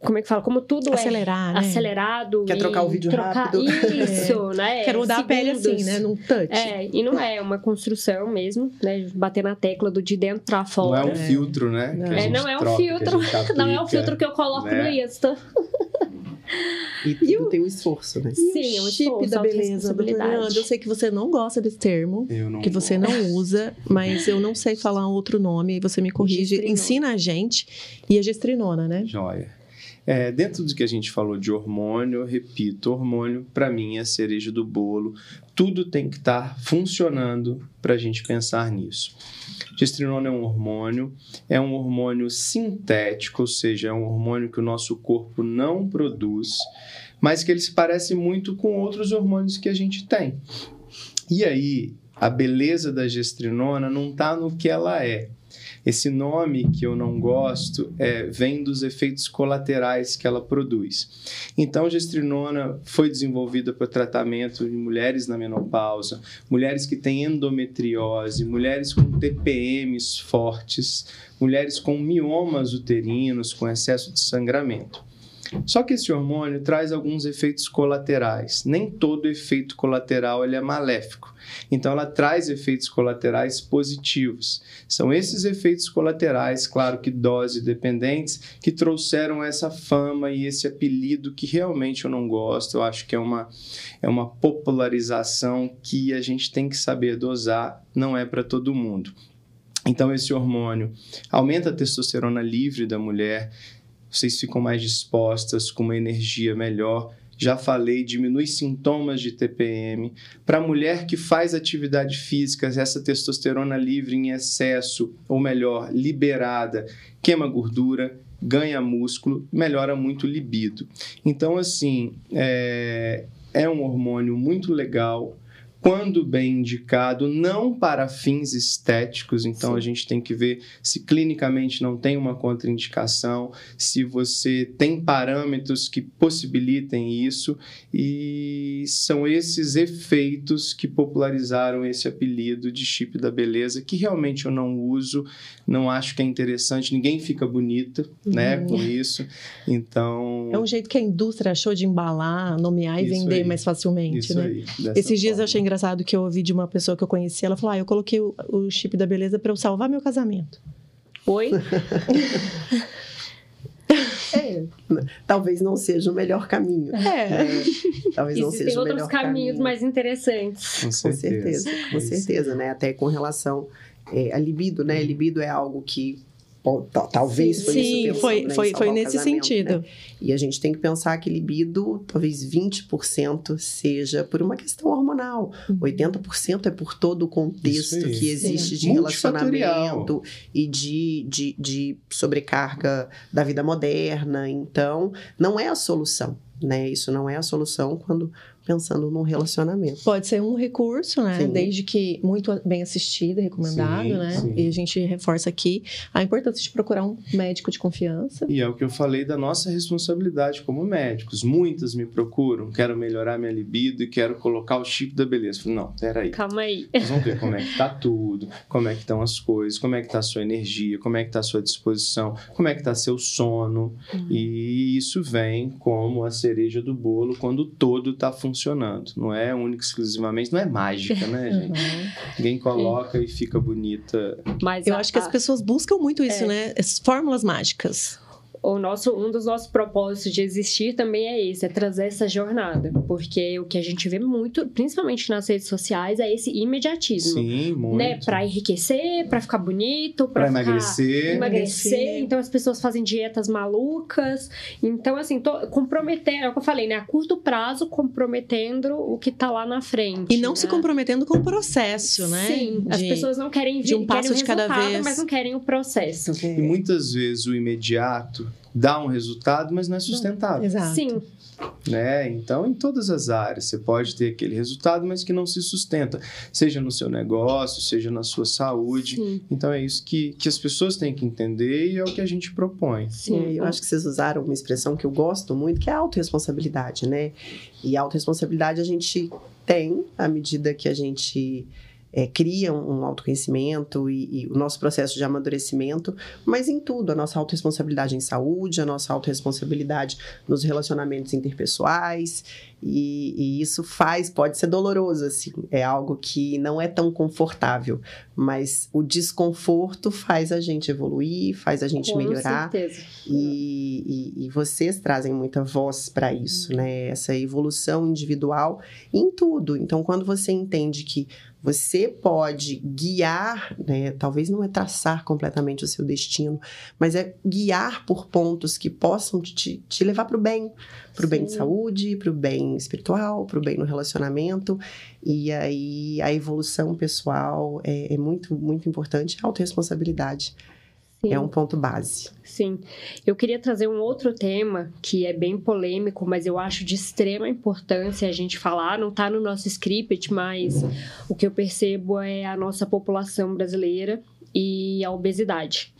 [SPEAKER 2] como é que fala? Como tudo
[SPEAKER 1] Acelerar,
[SPEAKER 2] é
[SPEAKER 1] né?
[SPEAKER 2] acelerado.
[SPEAKER 3] Quer
[SPEAKER 2] e
[SPEAKER 3] trocar o vídeo
[SPEAKER 2] trocar-
[SPEAKER 3] rápido.
[SPEAKER 2] Isso, né?
[SPEAKER 1] Quero mudar a pele assim,
[SPEAKER 2] Segundos.
[SPEAKER 1] né? Num touch.
[SPEAKER 2] É, e não é uma construção mesmo, né? Bater na tecla do de dentro pra
[SPEAKER 4] Não
[SPEAKER 2] fora.
[SPEAKER 4] é um
[SPEAKER 1] É.
[SPEAKER 4] filtro, né?
[SPEAKER 1] Não.
[SPEAKER 4] que a
[SPEAKER 2] É, não é um
[SPEAKER 4] troca,
[SPEAKER 2] filtro.
[SPEAKER 4] gente
[SPEAKER 2] Não é um
[SPEAKER 4] aplica.
[SPEAKER 2] filtro que eu coloco
[SPEAKER 4] né?
[SPEAKER 2] no Insta.
[SPEAKER 3] E tudo tem um esforço, né?
[SPEAKER 2] Sim, é um
[SPEAKER 1] chip
[SPEAKER 2] esforço,
[SPEAKER 1] da beleza. Leandro. Eu sei que você não gosta desse termo,
[SPEAKER 4] Eu não
[SPEAKER 1] que você
[SPEAKER 4] gosto.
[SPEAKER 1] não usa, mas eu não sei falar um outro nome, e você me corrige,
[SPEAKER 2] Gestrinona.
[SPEAKER 1] ensina a gente. E a gestrinona, né?
[SPEAKER 4] Joia. É, dentro do que a gente falou de hormônio, eu repito, hormônio para mim é a cereja do bolo. Tudo tem que estar funcionando para a gente pensar nisso. Gestrinona é um hormônio, é um hormônio sintético, ou seja, é um hormônio que o nosso corpo não produz, mas que ele se parece muito com outros hormônios que a gente tem. E aí, a beleza da gestrinona não está no que ela é, Esse nome que eu não gosto é, vem dos efeitos colaterais que ela produz. Então, gestrinona foi desenvolvida para tratamento de mulheres na menopausa, mulheres que têm endometriose, mulheres com TPMs fortes, mulheres com miomas uterinos, com excesso de sangramento. Só que esse hormônio traz alguns efeitos colaterais. Nem todo efeito colateral ele é maléfico. Então, ela traz efeitos colaterais positivos. São esses efeitos colaterais, claro que dose dependentes, que trouxeram essa fama e esse apelido que realmente eu não gosto. Eu acho que é uma, é uma popularização que a gente tem que saber dosar, não é para todo mundo. Então, esse hormônio aumenta a testosterona livre da mulher, vocês ficam mais dispostas, com uma energia melhor. Já falei, diminui sintomas de TPM. Para a mulher que faz atividade física, essa testosterona livre em excesso, ou melhor, liberada, queima gordura, ganha músculo, melhora muito o libido. Então, assim, é, é um hormônio muito legal quando bem indicado, não para fins estéticos, então Sim. a gente tem que ver se clinicamente não tem uma contraindicação, se você tem parâmetros que possibilitem isso, e são esses efeitos que popularizaram esse apelido de chip da beleza, que realmente eu não uso, não acho que é interessante, ninguém fica bonita, né, uhum. com isso, então...
[SPEAKER 1] É um jeito que a indústria achou de embalar, nomear e vender aí. mais facilmente,
[SPEAKER 4] isso
[SPEAKER 1] né?
[SPEAKER 4] Aí,
[SPEAKER 1] Esses dias eu achei engraçado engraçado que eu ouvi de uma pessoa que eu conheci. Ela falou: Ah, eu coloquei o, o chip da beleza para eu salvar meu casamento.
[SPEAKER 2] Oi?
[SPEAKER 3] É, talvez não seja o melhor caminho.
[SPEAKER 1] É. é
[SPEAKER 3] talvez não seja o melhor
[SPEAKER 2] outros caminhos
[SPEAKER 3] caminho.
[SPEAKER 2] mais interessantes.
[SPEAKER 4] Com certeza.
[SPEAKER 3] Com certeza, com certeza né? Até com relação é, a libido, né? Libido é algo que talvez foi
[SPEAKER 1] Sim,
[SPEAKER 3] isso
[SPEAKER 1] foi, né, foi, foi nesse sentido. Né?
[SPEAKER 3] E a gente tem que pensar que libido, talvez 20% seja por uma questão hormonal. Uhum. 80% é por todo o contexto que existe Sim. de relacionamento e de, de, de sobrecarga da vida moderna. Então, não é a solução. Né? Isso não é a solução quando pensando num relacionamento.
[SPEAKER 1] Pode ser um recurso, né? Sim. Desde que muito bem assistido, recomendado, sim, né? Sim. E a gente reforça aqui a importância de procurar um médico de confiança.
[SPEAKER 4] E é o que eu falei da nossa responsabilidade como médicos. Muitas me procuram, quero melhorar minha libido e quero colocar o chip da beleza. Falei, não, peraí.
[SPEAKER 2] Calma aí.
[SPEAKER 4] Nós vamos ver como é que tá tudo, como é que estão as coisas, como é que tá a sua energia, como é que tá a sua disposição, como é que tá seu sono. Uhum. E isso vem como a cereja do bolo quando todo tá funcionando. Não é única exclusivamente, não é mágica, né, gente? Uhum. Ninguém coloca e fica bonita.
[SPEAKER 1] Mas eu a, acho que as pessoas buscam muito isso, é. né? As fórmulas mágicas
[SPEAKER 2] o nosso, um dos nossos propósitos de existir também é esse, é trazer essa jornada. Porque o que a gente vê muito, principalmente nas redes sociais, é esse imediatismo.
[SPEAKER 4] Sim, muito.
[SPEAKER 2] Né? Pra enriquecer, pra ficar bonito, pra,
[SPEAKER 4] pra emagrecer.
[SPEAKER 2] Emagrecer. Então as pessoas fazem dietas malucas. Então, assim, tô comprometendo, é o que eu falei, né? A curto prazo, comprometendo o que tá lá na frente.
[SPEAKER 1] E não
[SPEAKER 2] né?
[SPEAKER 1] se comprometendo com o processo, né?
[SPEAKER 2] Sim, de, as pessoas não querem vir,
[SPEAKER 1] de um passo
[SPEAKER 2] de
[SPEAKER 1] cada vez.
[SPEAKER 2] mas não querem o processo.
[SPEAKER 4] E muitas vezes o imediato dá um resultado, mas não é sustentável.
[SPEAKER 1] Exato.
[SPEAKER 2] Sim.
[SPEAKER 4] Né? Então, em todas as áreas, você pode ter aquele resultado, mas que não se sustenta, seja no seu negócio, seja na sua saúde. Sim. Então, é isso que, que as pessoas têm que entender e é o que a gente propõe.
[SPEAKER 3] Sim, eu acho que vocês usaram uma expressão que eu gosto muito, que é a autorresponsabilidade, né? E a autorresponsabilidade a gente tem à medida que a gente é, cria um autoconhecimento e, e, o nosso processo de amadurecimento, mas em tudo, a nossa autorresponsabilidade em saúde, a nossa autorresponsabilidade nos relacionamentos interpessoais, e, e, isso faz, pode ser doloroso, assim, é algo que não é tão confortável, mas o desconforto faz a gente evoluir, faz a gente
[SPEAKER 2] Com
[SPEAKER 3] melhorar.
[SPEAKER 2] Certeza.
[SPEAKER 3] E, e, e vocês trazem muita voz para isso, né? Essa evolução individual em tudo. Então, quando você entende que você pode guiar, né? Talvez não é traçar completamente o seu destino, mas é guiar por pontos que possam te, te levar para o bem, para o bem de saúde, para o bem espiritual, para o bem no relacionamento. E aí a evolução pessoal é, é muito, muito importante. A autorresponsabilidade Sim. é um ponto base.
[SPEAKER 2] Sim. Eu queria trazer um outro tema que é bem polêmico, mas eu acho de extrema importância a gente falar. Não está no nosso script, mas o que eu percebo é a nossa população brasileira e a obesidade.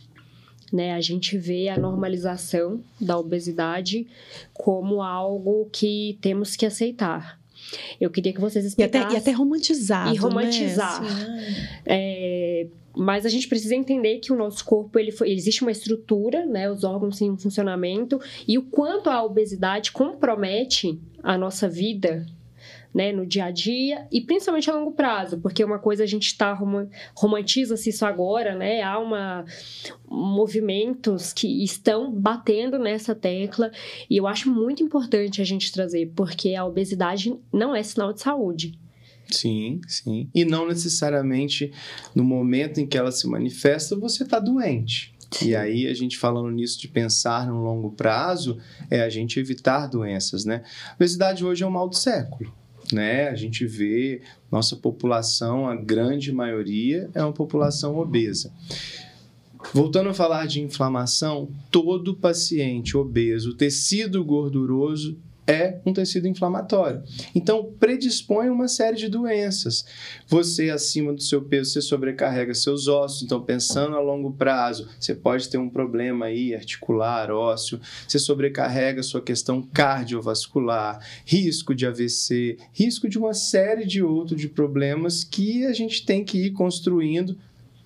[SPEAKER 2] Né, a gente vê a normalização da obesidade como algo que temos que aceitar. Eu queria que vocês explicassem.
[SPEAKER 1] E até, e até romantizar.
[SPEAKER 2] E romantizar.
[SPEAKER 1] Né? Assim,
[SPEAKER 2] é, mas a gente precisa entender que o nosso corpo ele foi, existe uma estrutura, né, os órgãos em funcionamento e o quanto a obesidade compromete a nossa vida né, no dia a dia e principalmente a longo prazo, porque uma coisa a gente está romantiza-se isso agora, né? Há uma movimentos que estão batendo nessa tecla e eu acho muito importante a gente trazer, porque a obesidade não é sinal de saúde.
[SPEAKER 4] Sim, sim. E não necessariamente no momento em que ela se manifesta você está doente. E aí, a gente falando nisso de pensar no longo prazo, é a gente evitar doenças, né? A obesidade hoje é um mal do século né? A gente vê nossa população, a grande maioria é uma população obesa. Voltando a falar de inflamação, todo paciente obeso, tecido gorduroso é um tecido inflamatório. Então, predispõe uma série de doenças. Você, acima do seu peso, você sobrecarrega seus ossos. Então, pensando a longo prazo, você pode ter um problema aí articular, ósseo. Você sobrecarrega sua questão cardiovascular, risco de AVC, risco de uma série de outros de problemas que a gente tem que ir construindo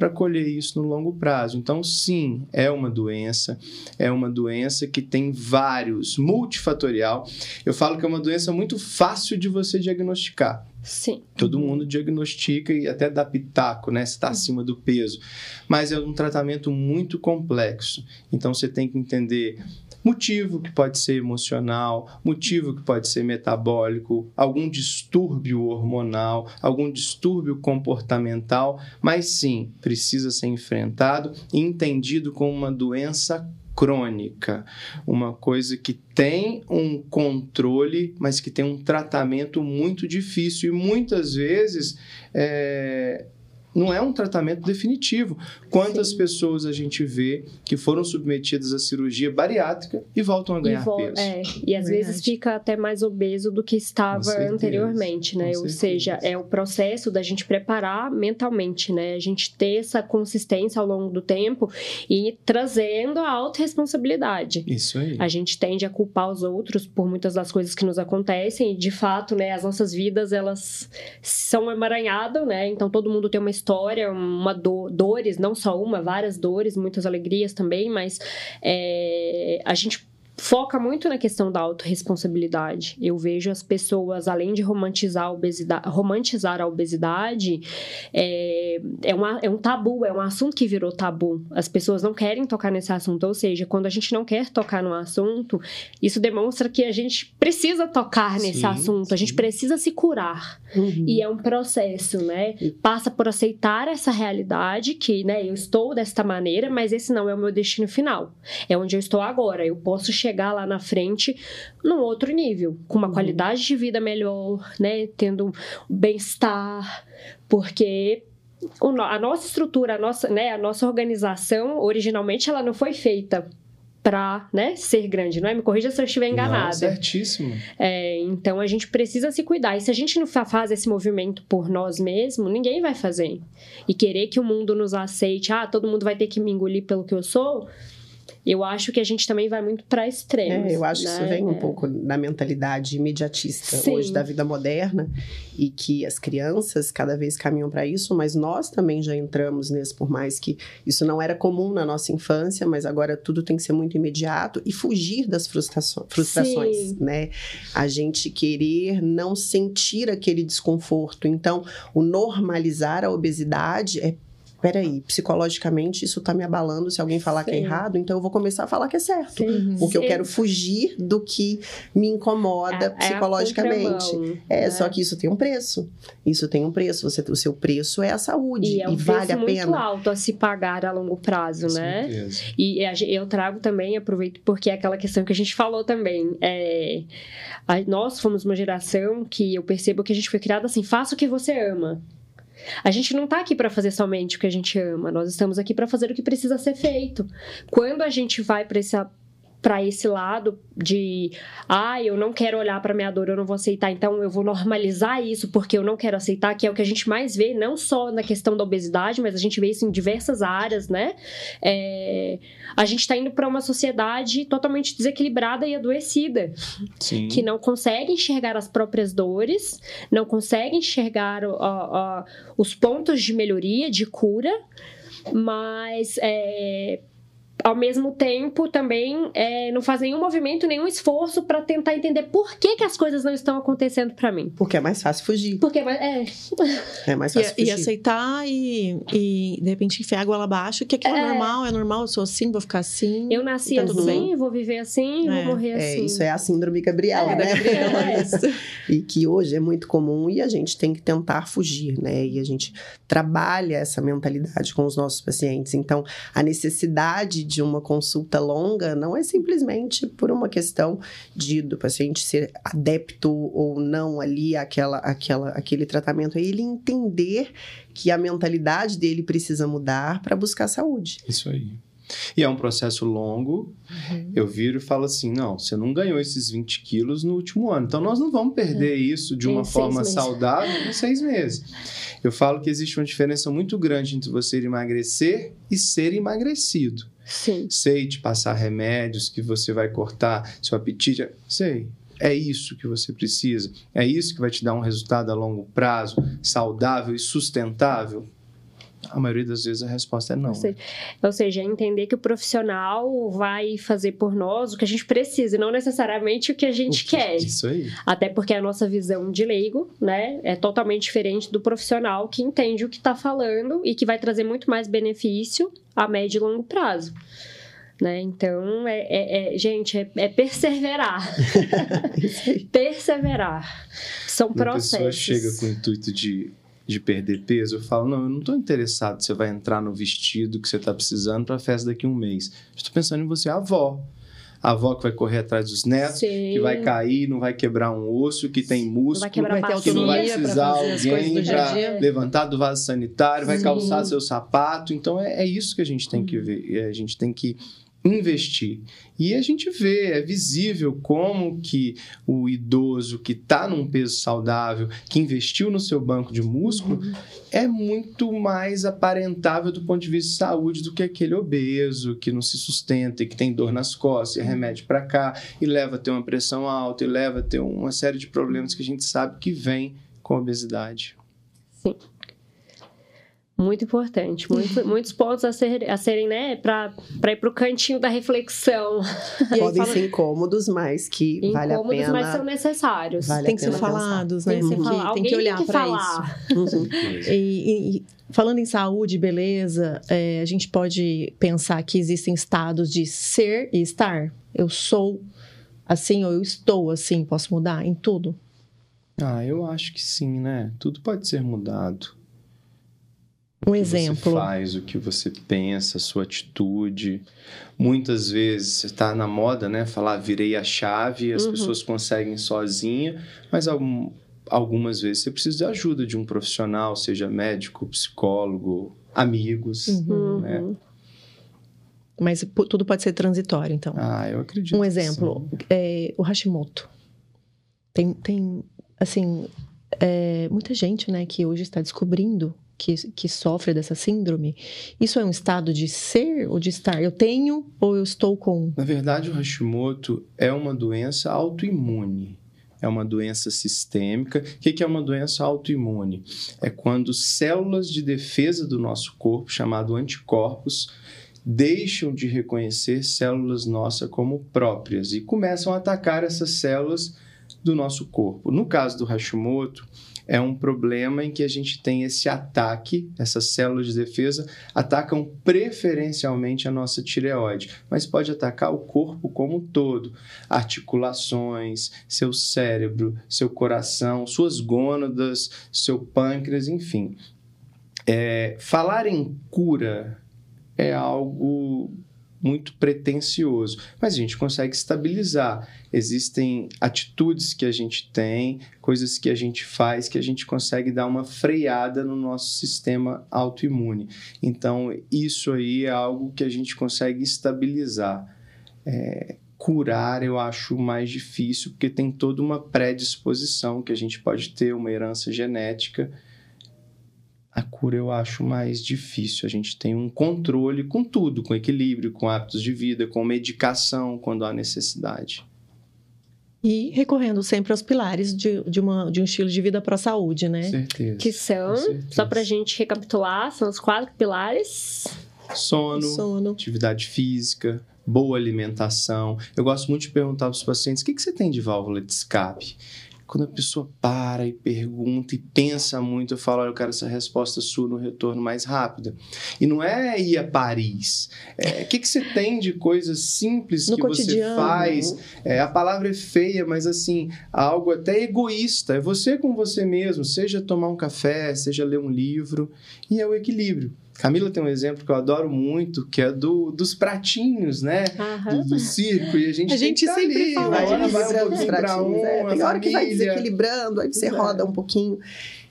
[SPEAKER 4] para colher isso no longo prazo. Então, sim, é uma doença, é uma doença que tem vários, multifatorial. Eu falo que é uma doença muito fácil de você diagnosticar.
[SPEAKER 2] Sim.
[SPEAKER 4] Todo mundo diagnostica e até dá pitaco, né? Se está acima do peso. Mas é um tratamento muito complexo. Então você tem que entender Motivo que pode ser emocional, motivo que pode ser metabólico, algum distúrbio hormonal, algum distúrbio comportamental, mas sim, precisa ser enfrentado e entendido como uma doença crônica, uma coisa que tem um controle, mas que tem um tratamento muito difícil e muitas vezes é, não é um tratamento definitivo. Quantas Sim. pessoas a gente vê que foram submetidas à cirurgia bariátrica e voltam a ganhar
[SPEAKER 2] e
[SPEAKER 4] peso?
[SPEAKER 2] É, e às Verdade. vezes fica até mais obeso do que estava anteriormente, né? Ou seja, é o processo da gente preparar mentalmente, né? A gente ter essa consistência ao longo do tempo e trazendo a autorresponsabilidade.
[SPEAKER 4] Isso aí.
[SPEAKER 2] A gente tende a culpar os outros por muitas das coisas que nos acontecem e, de fato, né, as nossas vidas, elas são emaranhadas, né? Então, todo mundo tem uma história, uma do, dores, não só uma, várias dores, muitas alegrias também, mas é, a gente foca muito na questão da autorresponsabilidade. Eu vejo as pessoas, além de romantizar a obesidade, romantizar a obesidade, é, é, uma, é um tabu, é um assunto que virou tabu. As pessoas não querem tocar nesse assunto, ou seja, quando a gente não quer tocar no assunto, isso demonstra que a gente precisa tocar nesse sim, assunto, sim. a gente precisa se curar. Uhum. E é um processo, né? Passa por aceitar essa realidade que, né, eu estou desta maneira, mas esse não é o meu destino final. É onde eu estou agora. Eu posso chegar chegar lá na frente num outro nível, com uma uhum. qualidade de vida melhor, né? Tendo bem-estar, porque a nossa estrutura, a nossa, né, a nossa organização, originalmente, ela não foi feita para né, ser grande, não é? Me corrija se eu estiver enganada. Não,
[SPEAKER 4] certíssimo.
[SPEAKER 2] É, então a gente precisa se cuidar. E se a gente não faz esse movimento por nós mesmos, ninguém vai fazer. E querer que o mundo nos aceite, ah, todo mundo vai ter que me engolir pelo que eu sou, eu acho que a gente também vai muito para extremos.
[SPEAKER 3] É, eu acho
[SPEAKER 2] né?
[SPEAKER 3] que isso vem um
[SPEAKER 2] é.
[SPEAKER 3] pouco da mentalidade imediatista
[SPEAKER 2] Sim.
[SPEAKER 3] hoje da vida moderna e que as crianças cada vez caminham para isso, mas nós também já entramos nesse, por mais que isso não era comum na nossa infância, mas agora tudo tem que ser muito imediato e fugir das frustrações, frustrações né? A gente querer não sentir aquele desconforto. Então, o normalizar a obesidade é peraí, psicologicamente isso tá me abalando se alguém falar Sim. que é errado, então eu vou começar a falar que é certo. Sim. Porque Sim. eu quero fugir do que me incomoda é, psicologicamente. É, é, só que isso tem um preço. Isso tem um preço. Você, o seu preço é a saúde. E, é um e vale a pena.
[SPEAKER 2] muito alto a se pagar a longo prazo, Com né? Certeza. E eu trago também, aproveito, porque é aquela questão que a gente falou também. É, nós fomos uma geração que eu percebo que a gente foi criada assim: faça o que você ama. A gente não está aqui para fazer somente o que a gente ama, nós estamos aqui para fazer o que precisa ser feito. Quando a gente vai para essa para esse lado de, ah, eu não quero olhar para minha dor, eu não vou aceitar, então eu vou normalizar isso porque eu não quero aceitar, que é o que a gente mais vê, não só na questão da obesidade, mas a gente vê isso em diversas áreas, né? É, a gente está indo para uma sociedade totalmente desequilibrada e adoecida,
[SPEAKER 4] Sim.
[SPEAKER 2] que não consegue enxergar as próprias dores, não consegue enxergar ó, ó, os pontos de melhoria, de cura, mas é, ao mesmo tempo também é, não faz nenhum movimento, nenhum esforço para tentar entender por que, que as coisas não estão acontecendo para mim.
[SPEAKER 3] Porque é mais fácil fugir.
[SPEAKER 2] Porque é,
[SPEAKER 3] É mais fácil
[SPEAKER 1] E, e
[SPEAKER 3] fugir.
[SPEAKER 1] aceitar e, e, de repente, enfiar a goela abaixo, que aquilo é,
[SPEAKER 2] É.
[SPEAKER 1] normal, é normal, eu sou assim, vou ficar assim.
[SPEAKER 2] eu nasci
[SPEAKER 1] Tá
[SPEAKER 2] assim, vou viver assim,
[SPEAKER 1] É,
[SPEAKER 2] vou morrer
[SPEAKER 3] É,
[SPEAKER 2] assim.
[SPEAKER 3] isso é a síndrome Gabriela,
[SPEAKER 2] É,
[SPEAKER 3] né?
[SPEAKER 2] Gabriela, é.
[SPEAKER 1] isso.
[SPEAKER 3] e que hoje é muito comum e a gente tem que tentar fugir, né? E a gente trabalha essa mentalidade com os nossos pacientes. Então, a necessidade de uma consulta longa não é simplesmente por uma questão de do paciente ser adepto ou não ali àquela, àquela, aquele tratamento, é ele entender que a mentalidade dele precisa mudar para buscar saúde.
[SPEAKER 4] Isso aí. E é um processo longo.
[SPEAKER 2] Uhum.
[SPEAKER 4] Eu viro e falo assim: não, você não ganhou esses 20 quilos no último ano. Então nós não vamos perder isso de
[SPEAKER 2] Em
[SPEAKER 4] uma
[SPEAKER 2] seis
[SPEAKER 4] forma saudável em seis meses. Eu falo que existe uma diferença muito grande entre você emagrecer e ser emagrecido.
[SPEAKER 2] Sim.
[SPEAKER 4] Sei te passar remédios que você vai cortar seu apetite. Sei. É isso que você precisa. É isso que vai te dar um resultado a longo prazo, saudável e sustentável. A maioria das vezes a resposta é não.
[SPEAKER 2] Ou seja, ou seja, entender que o profissional vai fazer por nós o que a gente precisa, e não necessariamente o que a gente quer.
[SPEAKER 4] Isso aí.
[SPEAKER 2] Até porque a nossa visão de leigo, né, é totalmente diferente do profissional que entende o que está falando e que vai trazer muito mais benefício a médio e longo prazo. Né? Então, é, é- é- gente, é, é perseverar. perseverar. São
[SPEAKER 4] Quando a
[SPEAKER 2] processos.
[SPEAKER 4] pessoa chega com o intuito de, de perder peso, eu falo, não, eu não estou interessado se você vai entrar no vestido que você está precisando para a festa daqui a um mês. Estou pensando em você, a avó. A avó que vai correr atrás dos netos,
[SPEAKER 2] Sim.
[SPEAKER 4] que vai cair, não vai quebrar um osso, que tem músculo,
[SPEAKER 2] vai
[SPEAKER 1] ter
[SPEAKER 4] que não vai precisar alguém para levantar do vaso sanitário, vai
[SPEAKER 2] Sim.
[SPEAKER 4] calçar seu sapato. Então é, é isso que a gente tem que ver. e A gente tem que investir. E a gente vê, é visível como que o idoso que está num peso saudável, que investiu no seu banco de músculo, é muito mais aparentável do ponto de vista de saúde do que aquele obeso que não se sustenta e que tem dor nas costas, e remédio para cá, e leva a ter uma pressão alta, e leva a ter uma série de problemas que a gente sabe que vem com a obesidade.
[SPEAKER 2] Muito importante. muito- muitos pontos a, ser- a serem, né, para ir para o cantinho da reflexão.
[SPEAKER 1] E
[SPEAKER 3] Podem
[SPEAKER 1] fala-
[SPEAKER 3] ser incômodos, mas que vale a
[SPEAKER 2] Incômodos,
[SPEAKER 3] pena.
[SPEAKER 2] mas são necessários.
[SPEAKER 3] Vale
[SPEAKER 1] tem que ser falados, né?
[SPEAKER 2] Tem que ser
[SPEAKER 1] Tem que-
[SPEAKER 2] falar.
[SPEAKER 1] tem
[SPEAKER 2] Alguém
[SPEAKER 1] que olhar para
[SPEAKER 2] falar.
[SPEAKER 1] isso.
[SPEAKER 3] Uhum.
[SPEAKER 1] E, e- e falando em saúde, beleza, é, a gente pode pensar que existem estados de ser e estar. Eu sou assim ou eu estou assim, posso mudar em tudo.
[SPEAKER 4] Ah, eu acho que sim, né? Tudo pode ser mudado.
[SPEAKER 1] Um
[SPEAKER 4] O que
[SPEAKER 1] exemplo.
[SPEAKER 4] você faz, o que você pensa, a sua atitude. Muitas vezes está na moda, né? Falar virei a chave, as
[SPEAKER 2] Uhum.
[SPEAKER 4] pessoas conseguem sozinha, mas algum- algumas vezes você precisa de ajuda de um profissional, seja médico, psicólogo, amigos.
[SPEAKER 1] Uhum.
[SPEAKER 4] né?
[SPEAKER 1] Mas tudo pode ser transitório, então.
[SPEAKER 4] Ah, eu acredito.
[SPEAKER 1] Um exemplo, é, o Hashimoto. Tem, tem assim, é, muita gente, né, que hoje está descobrindo que, que sofre dessa síndrome. Isso é um estado de ser ou de estar? Eu tenho ou eu estou com?
[SPEAKER 4] Na verdade, o Hashimoto é uma doença autoimune. É uma doença sistêmica. O que é uma doença autoimune? É quando células de defesa do nosso corpo, chamado anticorpos, deixam de reconhecer células nossas como próprias e começam a atacar essas células do nosso corpo. No caso do Hashimoto, é um problema em que a gente tem esse ataque, essas células de defesa atacam preferencialmente a nossa tireoide, mas pode atacar o corpo como um todo, articulações, seu cérebro, seu coração, suas gônadas, seu pâncreas, enfim. É, falar em cura é algo muito pretensioso, mas a gente consegue estabilizar. Existem atitudes que a gente tem, coisas que a gente faz que a gente consegue dar uma freada no nosso sistema autoimune. Então, isso aí é algo que a gente consegue estabilizar. É, curar eu acho mais difícil, porque tem toda uma predisposição que a gente pode ter, uma herança genética. A cura eu acho mais difícil. A gente tem um controle com tudo, com equilíbrio, com hábitos de vida, com medicação quando há necessidade.
[SPEAKER 1] E recorrendo sempre aos pilares de, de, uma, de um estilo de vida para a saúde, né?
[SPEAKER 4] Certeza.
[SPEAKER 2] Que são, só para a gente recapitular, são os quatro pilares.
[SPEAKER 4] Sono,
[SPEAKER 1] Sono.
[SPEAKER 4] atividade física, boa alimentação. Eu gosto muito de perguntar para os pacientes: o que, que você tem de válvula de escape? Quando a pessoa para e pergunta e pensa muito, eu falo: olha, eu quero essa resposta sua no retorno mais rápida. E não é ir a Paris. É, o que, que você tem de coisas simples
[SPEAKER 1] No
[SPEAKER 4] que
[SPEAKER 1] cotidiano.
[SPEAKER 4] você faz? É, a palavra é feia, mas assim, algo até egoísta. É você com você mesmo, seja tomar um café, seja ler um livro, e é o equilíbrio. Camila tem um exemplo que eu adoro muito, que é do, dos pratinhos, né? Do, do circo. E a gente,
[SPEAKER 1] A
[SPEAKER 4] tem
[SPEAKER 1] gente
[SPEAKER 4] tá
[SPEAKER 1] sempre
[SPEAKER 4] ali,
[SPEAKER 1] fala disso.
[SPEAKER 4] hora vai um pouquinho pra
[SPEAKER 3] pratinhos.
[SPEAKER 4] um,
[SPEAKER 3] é.
[SPEAKER 4] a
[SPEAKER 3] Tem hora que vai desequilibrando, aí você roda um pouquinho.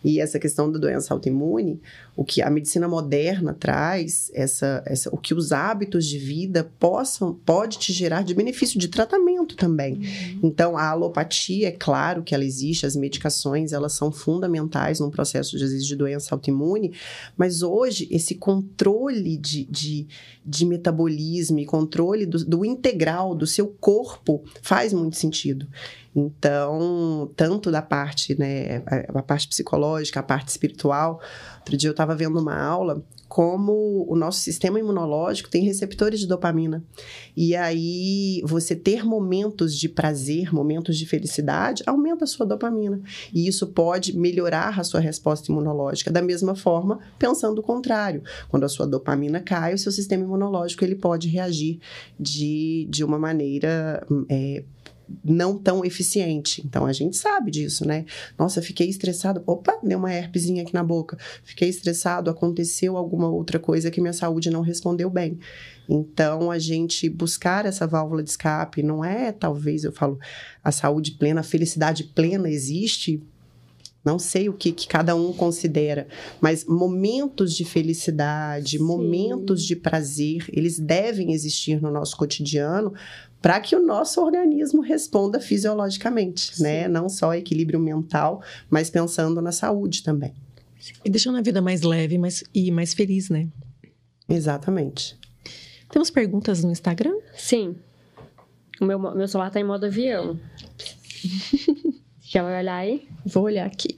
[SPEAKER 3] E essa questão da doença autoimune, o que a medicina moderna traz, essa, essa, o que os hábitos de vida possam, pode te gerar de benefício de tratamento também. Então, a alopatia, é claro que ela existe, as medicações, elas são fundamentais num processo, vezes, de doença autoimune, mas hoje, esse controle de, de, de metabolismo e controle do, do integral do seu corpo faz muito sentido. Então, tanto da parte, né, a, parte psicológica, a parte espiritual. Outro dia eu estava vendo uma aula como o nosso sistema imunológico tem receptores de dopamina. E aí, você ter momentos de prazer, momentos de felicidade, aumenta a sua dopamina. E isso pode melhorar a sua resposta imunológica. Da mesma forma, pensando o contrário. Quando a sua dopamina cai, o seu sistema imunológico ele pode reagir de, de uma maneira é, não tão eficiente. Então a gente sabe disso, né? Nossa, fiquei estressado. Opa, deu uma herpesinha aqui na boca. Fiquei estressado, aconteceu alguma outra coisa que minha saúde não respondeu bem. Então a gente buscar essa válvula de escape não é, talvez eu falo, a saúde plena, a felicidade plena existe não sei o que, que cada um considera, mas momentos de felicidade,
[SPEAKER 2] Sim.
[SPEAKER 3] momentos de prazer, eles devem existir no nosso cotidiano para que o nosso organismo responda fisiologicamente, né? Não só equilíbrio mental, mas pensando na saúde também.
[SPEAKER 1] E deixando a vida mais leve mais, e mais feliz, né?
[SPEAKER 3] Exatamente.
[SPEAKER 1] Temos perguntas no Instagram?
[SPEAKER 2] Sim. O meu, meu celular tá em modo avião. Já vai olhar aí?
[SPEAKER 1] Vou olhar aqui.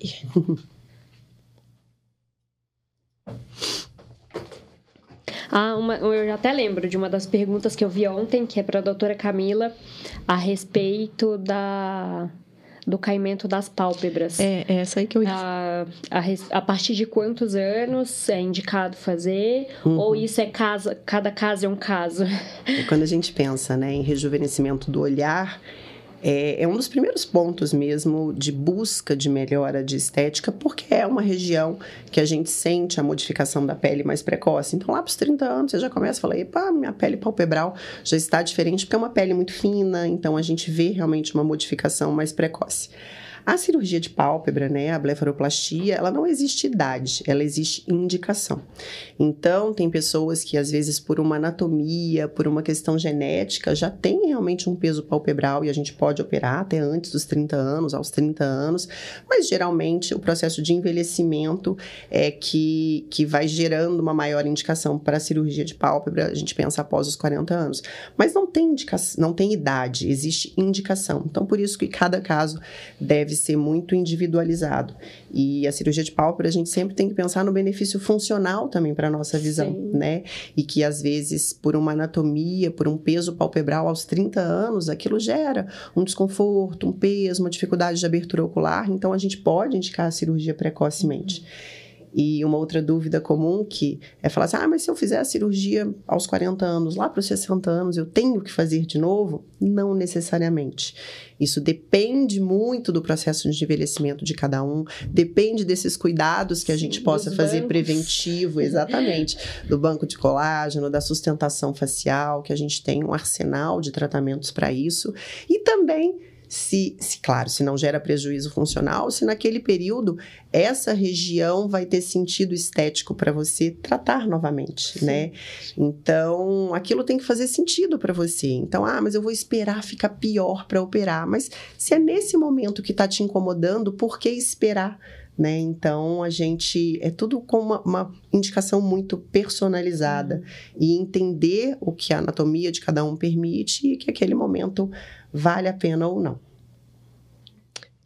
[SPEAKER 2] Ah, uma, eu já até lembro de uma das perguntas que eu vi ontem, que é para a doutora Camila, a respeito da, do caimento das pálpebras.
[SPEAKER 1] É, é essa aí que eu ia.
[SPEAKER 2] A, a, a partir de quantos anos é indicado fazer?
[SPEAKER 3] Uhum.
[SPEAKER 2] Ou isso é casa, cada caso é um caso?
[SPEAKER 3] E quando a gente pensa né, em rejuvenescimento do olhar, é, é um dos primeiros pontos mesmo de busca de melhora de estética, porque é uma região que a gente sente a modificação da pele mais precoce. Então, lá para os 30 anos, você já começa a falar: epa, minha pele palpebral já está diferente, porque é uma pele muito fina, então a gente vê realmente uma modificação mais precoce. A cirurgia de pálpebra, né, a blefaroplastia, ela não existe idade, ela existe indicação. Então, tem pessoas que, às vezes, por uma anatomia, por uma questão genética, já tem realmente um peso palpebral e a gente pode operar até antes dos 30 anos, aos 30 anos, mas geralmente o processo de envelhecimento é que, que vai gerando uma maior indicação para a cirurgia de pálpebra, a gente pensa após os 40 anos. Mas não tem indicação, não tem idade, existe indicação. Então, por isso que cada caso deve ser muito individualizado. E a cirurgia de pálpebra, a gente sempre tem que pensar no benefício funcional também para a nossa visão,
[SPEAKER 2] Sim.
[SPEAKER 3] né? E que às vezes, por uma anatomia, por um peso palpebral aos 30 anos, aquilo gera um desconforto, um peso, uma dificuldade de abertura ocular. Então, a gente pode indicar a cirurgia precocemente. E uma outra dúvida comum que é falar assim: ah, mas se eu fizer a cirurgia aos 40 anos, lá para os 60 anos, eu tenho que fazer de novo? Não necessariamente. Isso depende muito do processo de envelhecimento de cada um, depende desses cuidados que a gente
[SPEAKER 2] Sim,
[SPEAKER 3] possa fazer
[SPEAKER 2] bancos.
[SPEAKER 3] preventivo, exatamente, do banco de colágeno, da sustentação facial, que a gente tem um arsenal de tratamentos para isso, e também se, se, claro, se não gera prejuízo funcional, se naquele período essa região vai ter sentido estético para você tratar novamente, Sim. né? Então, aquilo tem que fazer sentido para você. Então, ah, mas eu vou esperar ficar pior para operar. Mas se é nesse momento que está te incomodando, por que esperar? Né? Então a gente é tudo com uma, uma indicação muito personalizada uhum. e entender o que a anatomia de cada um permite e que aquele momento vale a pena ou não.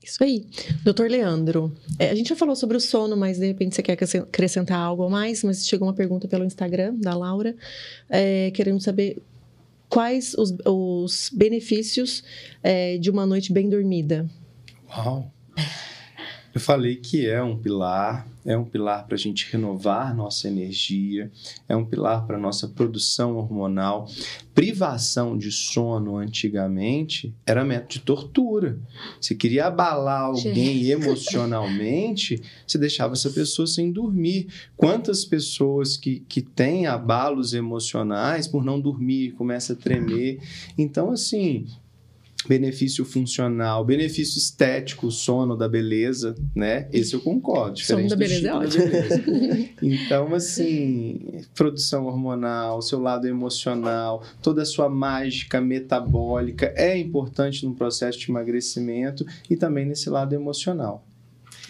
[SPEAKER 1] Isso aí. Doutor Leandro, é, a gente já falou sobre o sono, mas de repente você quer acrescentar algo a mais, mas chegou uma pergunta pelo Instagram da Laura, é, querendo saber quais os, os benefícios é, de uma noite bem dormida.
[SPEAKER 4] Uau! Eu falei que é um pilar, é um pilar para a gente renovar nossa energia, é um pilar para nossa produção hormonal. Privação de sono antigamente era método de tortura. Você queria abalar alguém emocionalmente, você deixava essa pessoa sem dormir. Quantas pessoas que, que têm abalos emocionais por não dormir, começa a tremer. Então, assim, benefício funcional, benefício estético, sono da beleza, né? Esse eu concordo.
[SPEAKER 1] Sono da beleza é ótimo. Beleza.
[SPEAKER 4] então, assim, produção hormonal, seu lado emocional, toda a sua mágica metabólica é importante no processo de emagrecimento e também nesse lado emocional.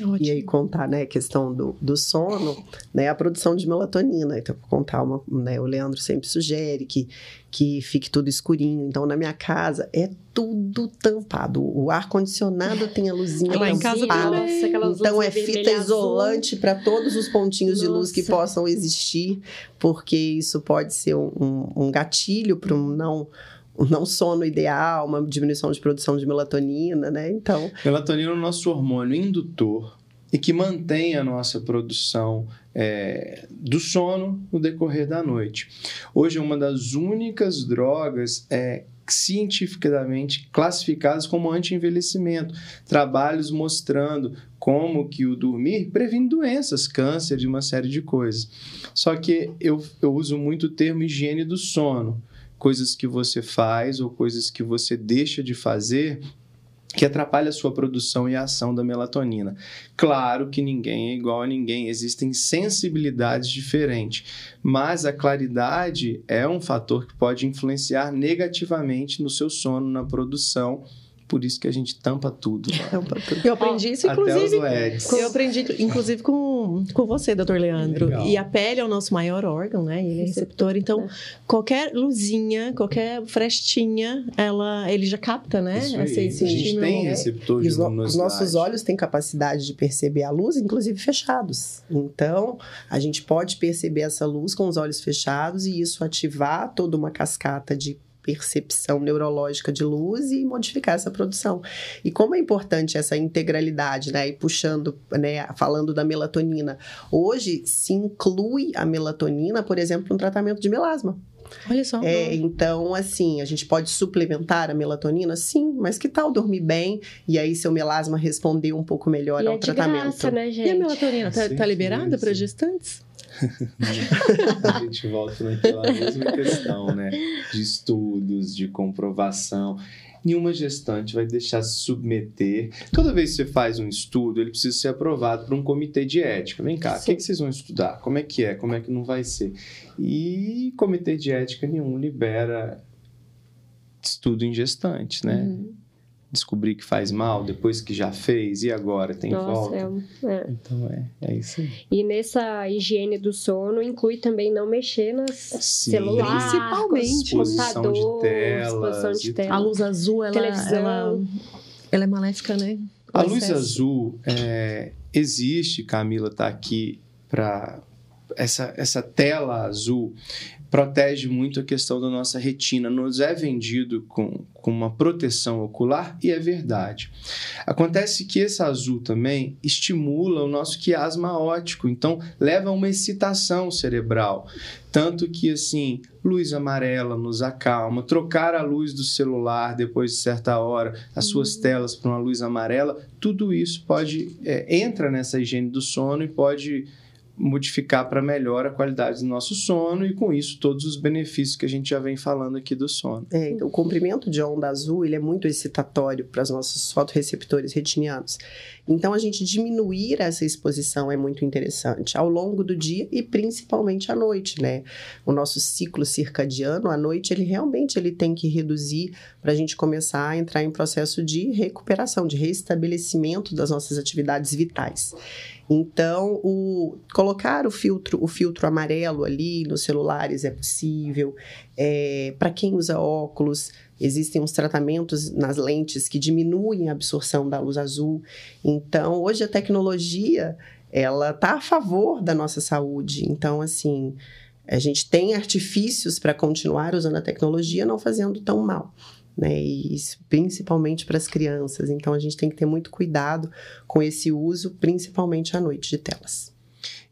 [SPEAKER 3] Ótimo. E aí contar, né, a questão do, do sono, né, a produção de melatonina. Então, contar uma, né, o Leandro sempre sugere que, que fique tudo escurinho. Então, na minha casa é tudo tampado. O ar condicionado tem a luzinha Lá em casa também. Então é fita isolante para todos os pontinhos Nossa. de luz que possam existir, porque isso pode ser um, um, um gatilho para um não não sono ideal, uma diminuição de produção de melatonina, né? Então.
[SPEAKER 4] Melatonina é o nosso hormônio indutor e que mantém a nossa produção é, do sono no decorrer da noite. Hoje é uma das únicas drogas é, cientificamente classificadas como anti-envelhecimento. Trabalhos mostrando como que o dormir previne doenças, câncer e uma série de coisas. Só que eu, eu uso muito o termo higiene do sono coisas que você faz ou coisas que você deixa de fazer que atrapalha a sua produção e a ação da melatonina. Claro que ninguém é igual a ninguém, existem sensibilidades diferentes, mas a claridade é um fator que pode influenciar negativamente no seu sono, na produção por isso que a gente tampa tudo.
[SPEAKER 1] Tampa tudo. Eu aprendi isso, inclusive. Eu aprendi, inclusive, com, com você, doutor Leandro. Legal. E a pele é o nosso maior órgão, né? Ele é receptor. Então, é. qualquer luzinha, qualquer frestinha, ela, ele já capta, né?
[SPEAKER 4] Isso Essa, esse a gente tem receptor de
[SPEAKER 3] os, no, os nossos olhos têm capacidade de perceber a luz, inclusive fechados. Então, a gente pode perceber essa luz com os olhos fechados e isso ativar toda uma cascata de percepção neurológica de luz e modificar essa produção. E como é importante essa integralidade, né? E puxando, né, falando da melatonina. Hoje se inclui a melatonina, por exemplo, no tratamento de melasma.
[SPEAKER 1] Olha só.
[SPEAKER 3] É, então, assim, a gente pode suplementar a melatonina? Sim, mas que tal dormir bem e aí seu melasma responder um pouco melhor
[SPEAKER 2] e
[SPEAKER 3] ao
[SPEAKER 2] é
[SPEAKER 3] tratamento?
[SPEAKER 2] Graça, né, gente?
[SPEAKER 1] E a melatonina tá, tá liberada para gestantes?
[SPEAKER 4] A gente volta naquela mesma questão, né? De estudos, de comprovação. Nenhuma gestante vai deixar se submeter. Toda vez que você faz um estudo, ele precisa ser aprovado por um comitê de ética. Vem cá, o que, é que vocês vão estudar? Como é que é? Como é que não vai ser? E comitê de ética nenhum libera estudo em gestantes, né? Uhum descobrir que faz mal depois que já fez e agora tem Nossa, volta. É, é. Então é, é isso aí.
[SPEAKER 2] E nessa higiene do sono inclui também não mexer nas Sim, celulares,
[SPEAKER 1] principalmente
[SPEAKER 4] exposição de telas,
[SPEAKER 1] de tela. A luz azul ela, ela, ela é maléfica, né?
[SPEAKER 4] O a excesso. luz azul é, existe, Camila está aqui para essa, essa tela azul protege muito a questão da nossa retina, nos é vendido com, com uma proteção ocular e é verdade. Acontece que esse azul também estimula o nosso quiasma óptico, então leva a uma excitação cerebral. Tanto que, assim, luz amarela nos acalma, trocar a luz do celular depois de certa hora, as suas uhum. telas para uma luz amarela, tudo isso pode, é, entra nessa higiene do sono e pode modificar para melhor a qualidade do nosso sono e com isso todos os benefícios que a gente já vem falando aqui do sono.
[SPEAKER 3] É, então, o comprimento de onda azul ele é muito excitatório para os nossos fotorreceptores retinianos. Então a gente diminuir essa exposição é muito interessante ao longo do dia e principalmente à noite, né? O nosso ciclo circadiano à noite ele realmente ele tem que reduzir para a gente começar a entrar em processo de recuperação, de restabelecimento das nossas atividades vitais. Então, o, colocar o filtro, o filtro amarelo ali nos celulares é possível. É, Para quem usa óculos, existem uns tratamentos nas lentes que diminuem a absorção da luz azul. Então, hoje a tecnologia ela está a favor da nossa saúde. Então, assim, a gente tem artifícios para continuar usando a tecnologia, não fazendo tão mal né? E isso principalmente para as crianças. Então a gente tem que ter muito cuidado com esse uso, principalmente à noite de telas.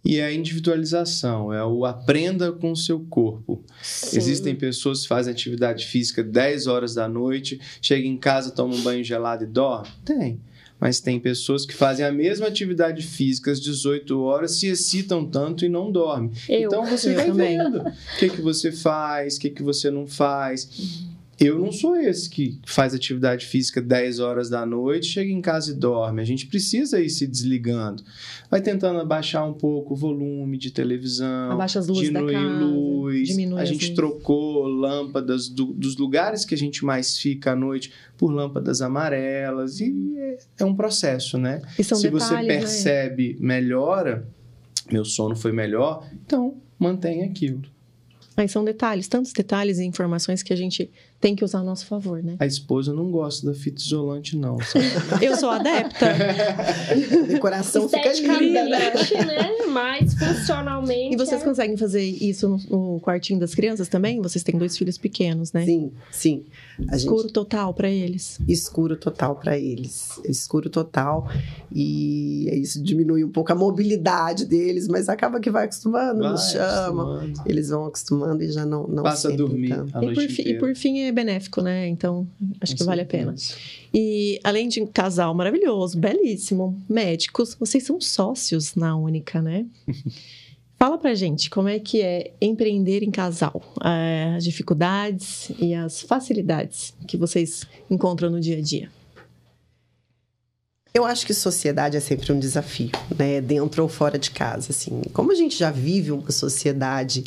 [SPEAKER 4] E é a individualização, é o aprenda com o seu corpo. Sim. Existem pessoas que fazem atividade física 10 horas da noite, chega em casa, toma um banho gelado e dorme? Tem. Mas tem pessoas que fazem a mesma atividade física às 18 horas, se excitam tanto e não dormem. Eu. Então você vai também. vendo o que, que você faz, o que, que você não faz. Uhum. Eu não sou esse que faz atividade física 10 horas da noite, chega em casa e dorme. A gente precisa ir se desligando. Vai tentando abaixar um pouco o volume de televisão,
[SPEAKER 1] Abaixa as luzes
[SPEAKER 4] diminuir
[SPEAKER 1] da casa,
[SPEAKER 4] luz.
[SPEAKER 1] Diminui
[SPEAKER 4] a gente trocou lâmpadas do, dos lugares que a gente mais fica à noite por lâmpadas amarelas. E é, é um processo, né?
[SPEAKER 1] se
[SPEAKER 4] detalhes, você né? percebe né? melhora, meu sono foi melhor, então mantenha aquilo.
[SPEAKER 1] Aí são detalhes, tantos detalhes e informações que a gente tem que usar a nosso favor, né?
[SPEAKER 4] A esposa não gosta da fita isolante, não.
[SPEAKER 1] Eu sou adepta.
[SPEAKER 3] decoração fica linda, né?
[SPEAKER 2] né? Mas funcionalmente.
[SPEAKER 1] E vocês é... conseguem fazer isso no, no, quartinho das crianças também? Vocês têm dois filhos pequenos, né?
[SPEAKER 3] Sim, sim.
[SPEAKER 1] A Escuro gente... total para eles.
[SPEAKER 3] Escuro total para eles. Escuro total. E isso diminui um pouco a mobilidade deles, mas acaba que vai acostumando, vai, nos chama. Acostumando. Eles vão acostumando e já não, não
[SPEAKER 4] Passa a dormir a noite
[SPEAKER 1] e por,
[SPEAKER 4] inteira.
[SPEAKER 1] e por fim é benéfico, né? Então, acho Com que vale a pena. E além de um casal maravilhoso, belíssimo, médicos, vocês são sócios na Única, né? Fala pra gente como é que é empreender em casal, eh, as dificuldades e as facilidades que vocês encontram no dia a dia.
[SPEAKER 3] Eu acho que sociedade é sempre um desafio, né? Dentro ou fora de casa, assim. Como a gente já vive uma sociedade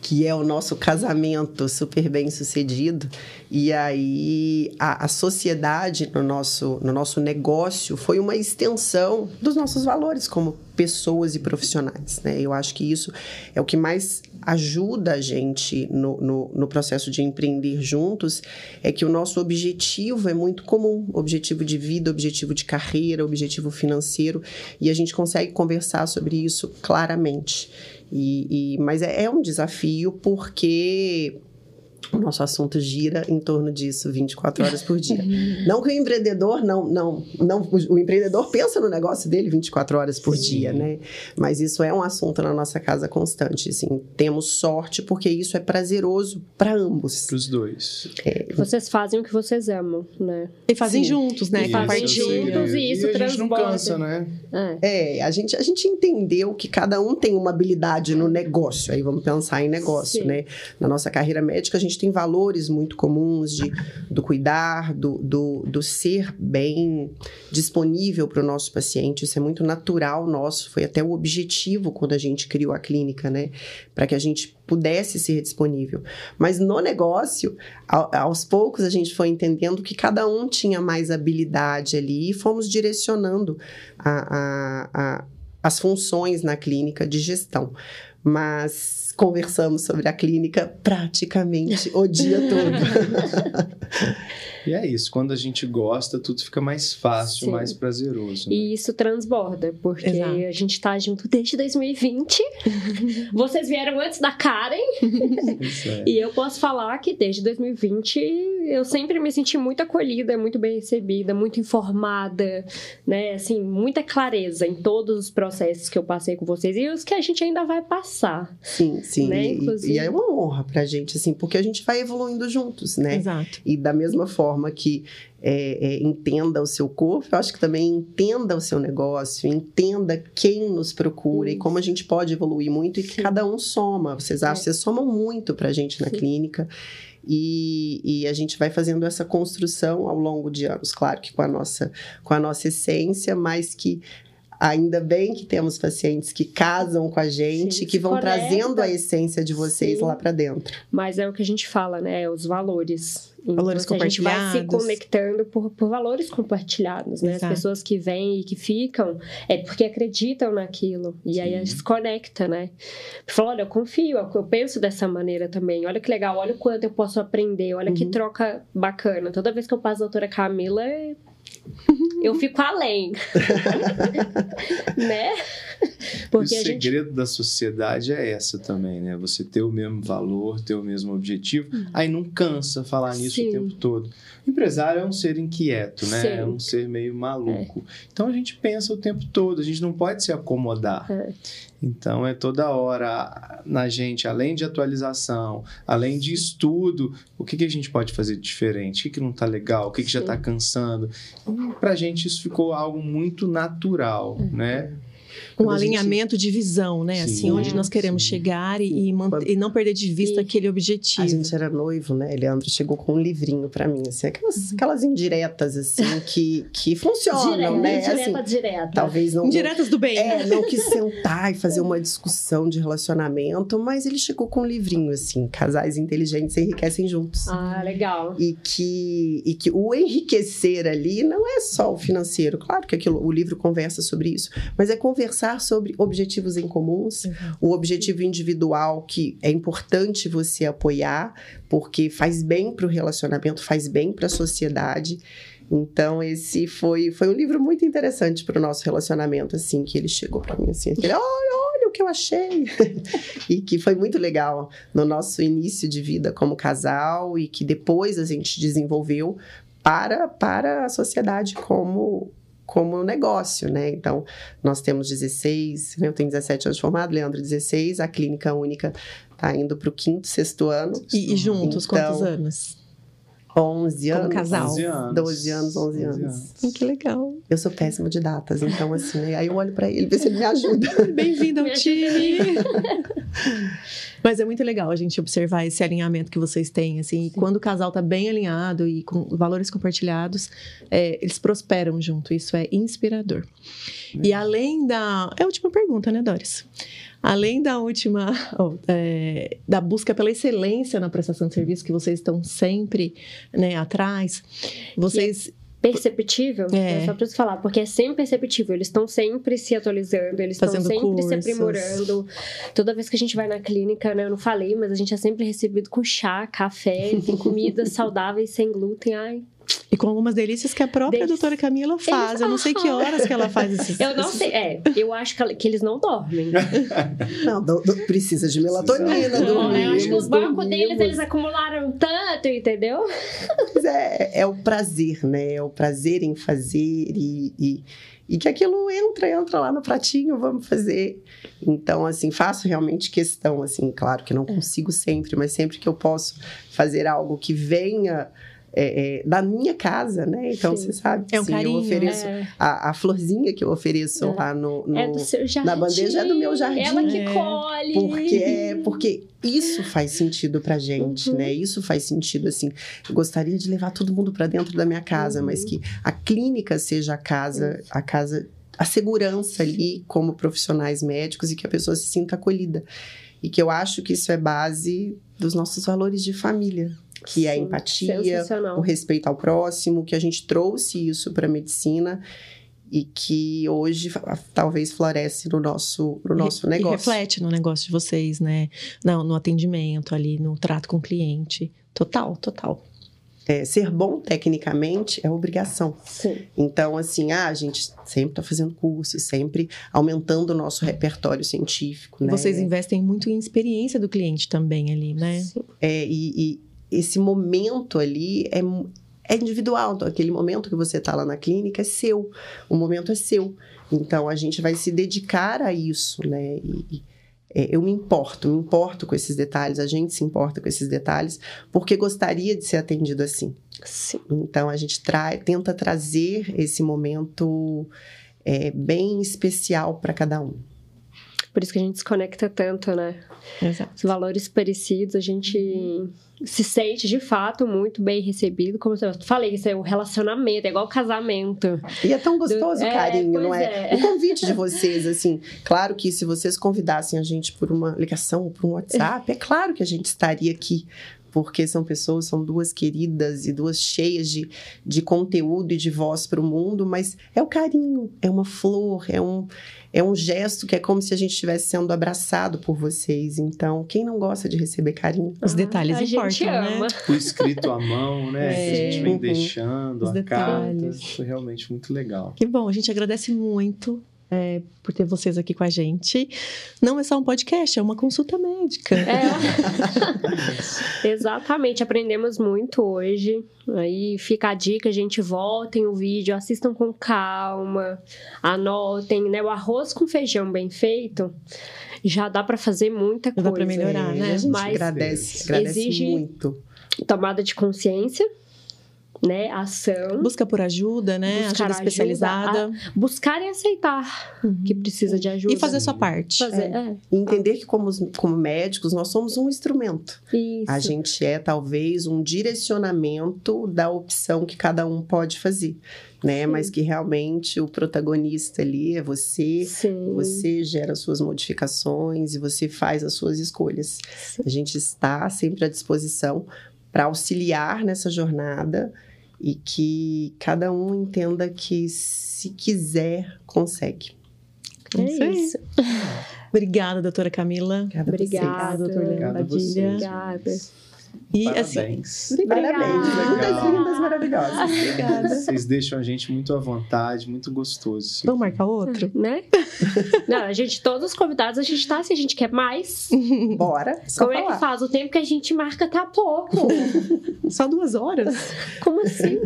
[SPEAKER 3] que é o nosso casamento super bem sucedido. E aí a, a, sociedade no nosso, no nosso negócio foi uma extensão dos nossos valores como pessoas e profissionais. Né? Eu acho que isso é o que mais ajuda a gente no, no, no processo de empreender juntos, é que o nosso objetivo é muito comum, objetivo de vida, objetivo de carreira, objetivo financeiro, e a gente consegue conversar sobre isso claramente. E, e, mas é, é um desafio porque o nosso assunto gira em torno disso 24 horas por dia. não que o empreendedor não, não, não, o empreendedor pensa no negócio dele 24 horas por Sim. dia, né? Mas isso é um assunto na nossa casa constante, assim. Temos sorte porque isso é prazeroso para ambos.
[SPEAKER 4] Para os dois.
[SPEAKER 2] É. Vocês fazem o que vocês amam, né?
[SPEAKER 1] E fazem Sim. juntos, né?
[SPEAKER 2] E fazem juntos e isso e a gente não cansa,
[SPEAKER 4] né?
[SPEAKER 3] É. é, a gente a gente entendeu que cada um tem uma habilidade no negócio. Aí vamos pensar em negócio, Sim. né? Na nossa carreira médica a gente tem valores muito comuns de, do cuidar, do, do, do ser bem disponível para o nosso paciente. Isso é muito natural nosso, foi até o objetivo quando a gente criou a clínica, né? Para que a gente pudesse ser disponível. Mas no negócio, aos poucos a gente foi entendendo que cada um tinha mais habilidade ali e fomos direcionando a, a, a as funções na clínica de gestão. Mas conversamos sobre a clínica praticamente o dia todo.
[SPEAKER 4] e é isso, quando a gente gosta, tudo fica mais fácil, Sim. mais prazeroso.
[SPEAKER 2] Né? E isso transborda, porque Exato. a gente está junto desde 2020. Vocês vieram antes da Karen. É. E eu posso falar que desde 2020 eu sempre me senti muito acolhida, muito bem recebida, muito informada, né? Assim, muita clareza em todos os processos que eu passei com vocês e os que a gente ainda vai passar.
[SPEAKER 3] Sim, sim.
[SPEAKER 2] né,
[SPEAKER 3] E-
[SPEAKER 2] inclusive.
[SPEAKER 3] E, é uma honra pra gente, assim, porque a gente vai evoluindo juntos, né?
[SPEAKER 1] Exato.
[SPEAKER 3] E da mesma forma que é, é, entenda o seu corpo, eu acho que também entenda o seu negócio, entenda quem nos procura e
[SPEAKER 2] Isso.
[SPEAKER 3] como a gente pode evoluir muito e que
[SPEAKER 2] Sim.
[SPEAKER 3] cada um soma. Vocês acham?
[SPEAKER 2] É.
[SPEAKER 3] Vocês somam muito pra gente na
[SPEAKER 2] Sim.
[SPEAKER 3] clínica. E, e a gente vai fazendo essa construção ao longo de anos, claro que com a nossa, com a nossa essência, mas que ainda bem que temos pacientes que casam com a gente,
[SPEAKER 2] Sim,
[SPEAKER 3] que vão trazendo
[SPEAKER 2] conecta.
[SPEAKER 3] a essência de vocês
[SPEAKER 2] Sim.
[SPEAKER 3] lá pra dentro.
[SPEAKER 2] Mas é o que a gente fala, né? Os valores.
[SPEAKER 1] Valores
[SPEAKER 2] então, assim, a gente vai se
[SPEAKER 1] compartilhados.
[SPEAKER 2] conectando por, por valores compartilhados, né?
[SPEAKER 1] Exato.
[SPEAKER 2] As pessoas que vêm e que ficam é porque acreditam naquilo. E aí a gente se conecta, né? Fala, olha, eu confio, eu penso dessa maneira também. Olha que legal, olha o quanto eu posso aprender, olha que
[SPEAKER 3] Uhum.
[SPEAKER 2] troca bacana. Toda vez que eu passo a doutora Camila, eu fico além. né? Porque
[SPEAKER 4] o
[SPEAKER 2] a gente
[SPEAKER 4] segredo da sociedade é essa também, né? Você ter o mesmo valor, ter o mesmo objetivo, aí não cansa falar nisso.
[SPEAKER 2] Sim.
[SPEAKER 4] o tempo todo. O empresário é um ser inquieto, né?
[SPEAKER 2] Sim.
[SPEAKER 4] É um ser meio maluco. Então a gente pensa o tempo todo, a gente não pode se acomodar.
[SPEAKER 2] É.
[SPEAKER 4] Então é toda hora na gente, além de atualização, além de estudo, o que, que a gente pode fazer de diferente? O que, que não tá legal? O que, que já
[SPEAKER 2] Sim.
[SPEAKER 4] tá cansando? Então, pra gente isso ficou algo muito natural,
[SPEAKER 2] É.
[SPEAKER 4] né?
[SPEAKER 1] Um
[SPEAKER 3] Quando a gente-
[SPEAKER 1] alinhamento de visão, né? assim,
[SPEAKER 4] Sim,
[SPEAKER 1] onde nós queremos
[SPEAKER 4] sim.
[SPEAKER 1] chegar e, e,
[SPEAKER 3] Quando-
[SPEAKER 1] e não perder de vista
[SPEAKER 2] E-
[SPEAKER 1] aquele objetivo.
[SPEAKER 3] A gente era noivo, né? Leandro chegou com um livrinho pra mim, assim, aquelas, aquelas indiretas, assim, que, que funcionam,
[SPEAKER 2] direta,
[SPEAKER 3] né?
[SPEAKER 2] direta,
[SPEAKER 3] Assim,
[SPEAKER 2] direta.
[SPEAKER 3] talvez não.
[SPEAKER 1] Indiretas do bem.
[SPEAKER 3] É, não quis sentar e fazer uma discussão de relacionamento, mas ele chegou com um livrinho, assim, casais inteligentes enriquecem juntos.
[SPEAKER 2] Ah, legal.
[SPEAKER 3] E que, e que o enriquecer ali não é só o financeiro. Claro que aquilo, o livro conversa sobre isso, mas é conversar sobre objetivos em comuns, o objetivo individual que é importante você apoiar, porque faz bem para o relacionamento, faz bem para a sociedade. Então, esse foi, foi um livro muito interessante para o nosso relacionamento, assim, que ele chegou para mim, assim, aquele, olha, olha o que eu achei. e que foi muito legal no nosso início de vida como casal e que depois a gente desenvolveu para, para a sociedade como como negócio, né? Então, nós temos 16, né? eu tenho 17 anos de formado, Leandro 16, a clínica única está indo para o quinto, sexto ano,
[SPEAKER 1] E, e juntos,
[SPEAKER 3] Então,
[SPEAKER 1] quantos anos?
[SPEAKER 3] 11
[SPEAKER 1] Como
[SPEAKER 3] anos.
[SPEAKER 1] casal.
[SPEAKER 4] 11 anos.
[SPEAKER 3] 12 anos, 11 anos.
[SPEAKER 1] Ai, que legal.
[SPEAKER 3] Eu sou péssima de datas, então assim, né? aí eu olho para ele, ver se ele me ajuda.
[SPEAKER 1] Bem-vindo ao
[SPEAKER 2] Me
[SPEAKER 1] time. Mas é muito legal a gente observar esse alinhamento que vocês têm, assim. E quando o casal tá bem alinhado e com valores compartilhados, é, eles prosperam junto. Isso é inspirador. E além da... É a última pergunta, né, Doris? Além da última... oh, é, da busca pela excelência na prestação de serviço, que vocês estão sempre né, atrás, vocês...
[SPEAKER 2] Perceptível,
[SPEAKER 1] É.
[SPEAKER 2] é. só preciso falar, porque é sempre perceptível. Eles estão sempre se atualizando, eles estão sempre
[SPEAKER 1] cursos.
[SPEAKER 2] se aprimorando. Toda vez que a gente vai na clínica, né? Eu não falei, mas a gente é sempre recebido com chá, café, tem comidas saudáveis sem glúten. Ai,
[SPEAKER 1] E com algumas delícias que a própria
[SPEAKER 2] Delícia.
[SPEAKER 1] doutora Camila faz. Eu não sei que horas que ela faz esses...
[SPEAKER 2] eu não
[SPEAKER 1] esses-
[SPEAKER 2] sei. É, eu acho que, ela- que eles não dormem.
[SPEAKER 3] Não, do- do- precisa de melatonina,
[SPEAKER 4] Precisa.
[SPEAKER 2] Não,
[SPEAKER 3] dormimos,
[SPEAKER 2] eu acho que os bancos deles, eles acumularam tanto, entendeu?
[SPEAKER 3] Mas é, é o prazer, né? É o prazer em fazer e, e, e que aquilo entra, entra lá no pratinho, vamos fazer. Então, assim, faço realmente questão, assim, claro que não consigo sempre, mas sempre que eu posso fazer algo que venha é, é, da minha casa, né? Então,
[SPEAKER 2] Sim.
[SPEAKER 3] você sabe,
[SPEAKER 1] É um
[SPEAKER 3] sim,
[SPEAKER 1] carinho,
[SPEAKER 3] eu ofereço
[SPEAKER 2] É,
[SPEAKER 3] a, a florzinha que eu ofereço
[SPEAKER 2] É.
[SPEAKER 3] lá no, no-
[SPEAKER 2] é do seu jardim.
[SPEAKER 3] na bandeja é do meu jardim.
[SPEAKER 2] Ela que
[SPEAKER 1] É.
[SPEAKER 2] colhe.
[SPEAKER 3] porque, é, porque isso faz sentido pra gente,
[SPEAKER 2] Uhum.
[SPEAKER 3] né? Isso faz sentido, assim. Eu gostaria de levar todo mundo pra dentro da minha casa,
[SPEAKER 2] Uhum.
[SPEAKER 3] mas que a clínica seja a casa, a casa, a segurança ali como profissionais médicos e que a pessoa se sinta acolhida. E que eu acho que isso é base dos nossos valores de família, que é a
[SPEAKER 2] Sim,
[SPEAKER 3] empatia, o respeito ao próximo, que a gente trouxe isso para a medicina e que hoje talvez floresce no nosso, no nosso
[SPEAKER 1] E
[SPEAKER 3] negócio.
[SPEAKER 1] reflete no negócio de vocês, né? No, no atendimento ali, no trato com o cliente. Total, total.
[SPEAKER 3] É, ser bom tecnicamente é obrigação.
[SPEAKER 2] Sim.
[SPEAKER 3] Então, assim, ah, a gente sempre está fazendo curso, sempre aumentando o nosso repertório científico, né?
[SPEAKER 1] Vocês investem muito em experiência do cliente também ali, né?
[SPEAKER 2] Sim.
[SPEAKER 3] É, e, e esse momento ali é, é individual. Então, aquele momento que você está lá na clínica é seu. O momento é seu. Então, a gente vai se dedicar a isso, né? E, é, eu me importo, me importo com esses detalhes, a gente se importa com esses detalhes, porque gostaria de ser atendido assim.
[SPEAKER 2] Sim.
[SPEAKER 3] Então a gente tra tenta trazer esse momento é, bem especial para cada um.
[SPEAKER 2] Por isso que a gente se conecta tanto, né?
[SPEAKER 1] Exato.
[SPEAKER 2] Os valores parecidos, a gente se sente de fato muito bem recebido. Como eu falei, isso é o relacionamento, é igual casamento.
[SPEAKER 3] E é tão gostoso o
[SPEAKER 2] É,
[SPEAKER 3] carinho, não
[SPEAKER 2] pois
[SPEAKER 3] é?
[SPEAKER 2] é.
[SPEAKER 3] O convite de vocês, assim, claro que se vocês convidassem a gente por uma ligação, por um WhatsApp, é claro que a gente estaria aqui. Porque são pessoas, são duas queridas e duas cheias de, de conteúdo e de voz para o mundo, mas é o carinho, é uma flor, é um, é um gesto que é como se a gente estivesse sendo abraçado por vocês. Então, quem não gosta de receber carinho?
[SPEAKER 1] Os detalhes
[SPEAKER 2] a
[SPEAKER 1] importam,
[SPEAKER 2] gente
[SPEAKER 1] né?
[SPEAKER 2] ama.
[SPEAKER 4] O escrito à mão, né? que a gente
[SPEAKER 3] É.
[SPEAKER 4] vem
[SPEAKER 3] Uhum.
[SPEAKER 4] deixando,
[SPEAKER 1] Os
[SPEAKER 4] a carta.
[SPEAKER 1] detalhes.
[SPEAKER 4] Isso é realmente muito legal.
[SPEAKER 1] Que bom, a gente agradece muito é, por ter vocês aqui com a gente. Não é só um podcast, é uma consulta médica.
[SPEAKER 2] É. Exatamente, aprendemos muito hoje. Aí fica a dica, gente, voltem o vídeo, assistam com calma, anotem, né? O arroz com feijão bem feito já dá pra fazer muita coisa.
[SPEAKER 1] dá pra melhorar, né?
[SPEAKER 3] A gente
[SPEAKER 2] Mas
[SPEAKER 3] agradece, agradece
[SPEAKER 2] exige-
[SPEAKER 3] muito.
[SPEAKER 2] Tomada de consciência, né? Ação.
[SPEAKER 1] Busca por ajuda, né?
[SPEAKER 2] Buscar
[SPEAKER 1] ajuda especializada.
[SPEAKER 2] Buscar e aceitar que precisa de ajuda.
[SPEAKER 1] E fazer a sua parte.
[SPEAKER 2] Fazer, é.
[SPEAKER 3] E entender que, como, como médicos, nós somos um instrumento.
[SPEAKER 2] Isso.
[SPEAKER 3] A gente é, talvez, um direcionamento da opção que cada um pode fazer, né?
[SPEAKER 2] Sim.
[SPEAKER 3] Mas que realmente o protagonista ali é você.
[SPEAKER 2] Sim.
[SPEAKER 3] Você gera suas modificações e você faz as suas escolhas.
[SPEAKER 2] Sim.
[SPEAKER 3] A gente está sempre à disposição para auxiliar nessa jornada e que cada um entenda que, se quiser, consegue.
[SPEAKER 1] É
[SPEAKER 2] É
[SPEAKER 1] isso aí.
[SPEAKER 2] isso.
[SPEAKER 1] Obrigada, doutora Camila.
[SPEAKER 3] Obrigada.
[SPEAKER 2] Obrigada.
[SPEAKER 1] doutor Leandro.
[SPEAKER 2] Obrigada.
[SPEAKER 1] E assim,
[SPEAKER 4] Parabéns.
[SPEAKER 3] Parabéns,
[SPEAKER 2] Obrigada.
[SPEAKER 3] muitas lindas maravilhosas.
[SPEAKER 1] Obrigada.
[SPEAKER 4] Vocês deixam a gente muito à vontade, muito gostoso.
[SPEAKER 1] vamos
[SPEAKER 4] aqui.
[SPEAKER 1] marcar outro?
[SPEAKER 2] Né? Não, a gente, todos os convidados, a gente tá, se a gente quer mais.
[SPEAKER 3] Bora, só
[SPEAKER 2] Como é
[SPEAKER 3] falar.
[SPEAKER 2] que faz? O tempo que a gente marca tá pouco.
[SPEAKER 1] Só duas horas?
[SPEAKER 2] Como assim?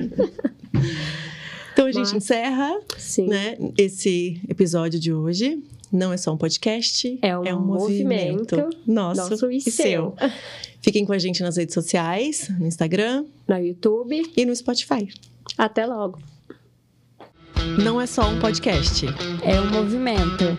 [SPEAKER 1] Então a gente
[SPEAKER 2] Mas-
[SPEAKER 1] encerra né, esse episódio de hoje. Não é só um podcast,
[SPEAKER 2] É um movimento
[SPEAKER 1] nosso,
[SPEAKER 2] Nosso e
[SPEAKER 1] e seu.
[SPEAKER 2] seu.
[SPEAKER 1] Fiquem com a gente nas redes sociais, no Instagram
[SPEAKER 2] No YouTube.
[SPEAKER 1] e no Spotify.
[SPEAKER 2] Até logo.
[SPEAKER 1] Não é só um podcast.
[SPEAKER 5] É um movimento.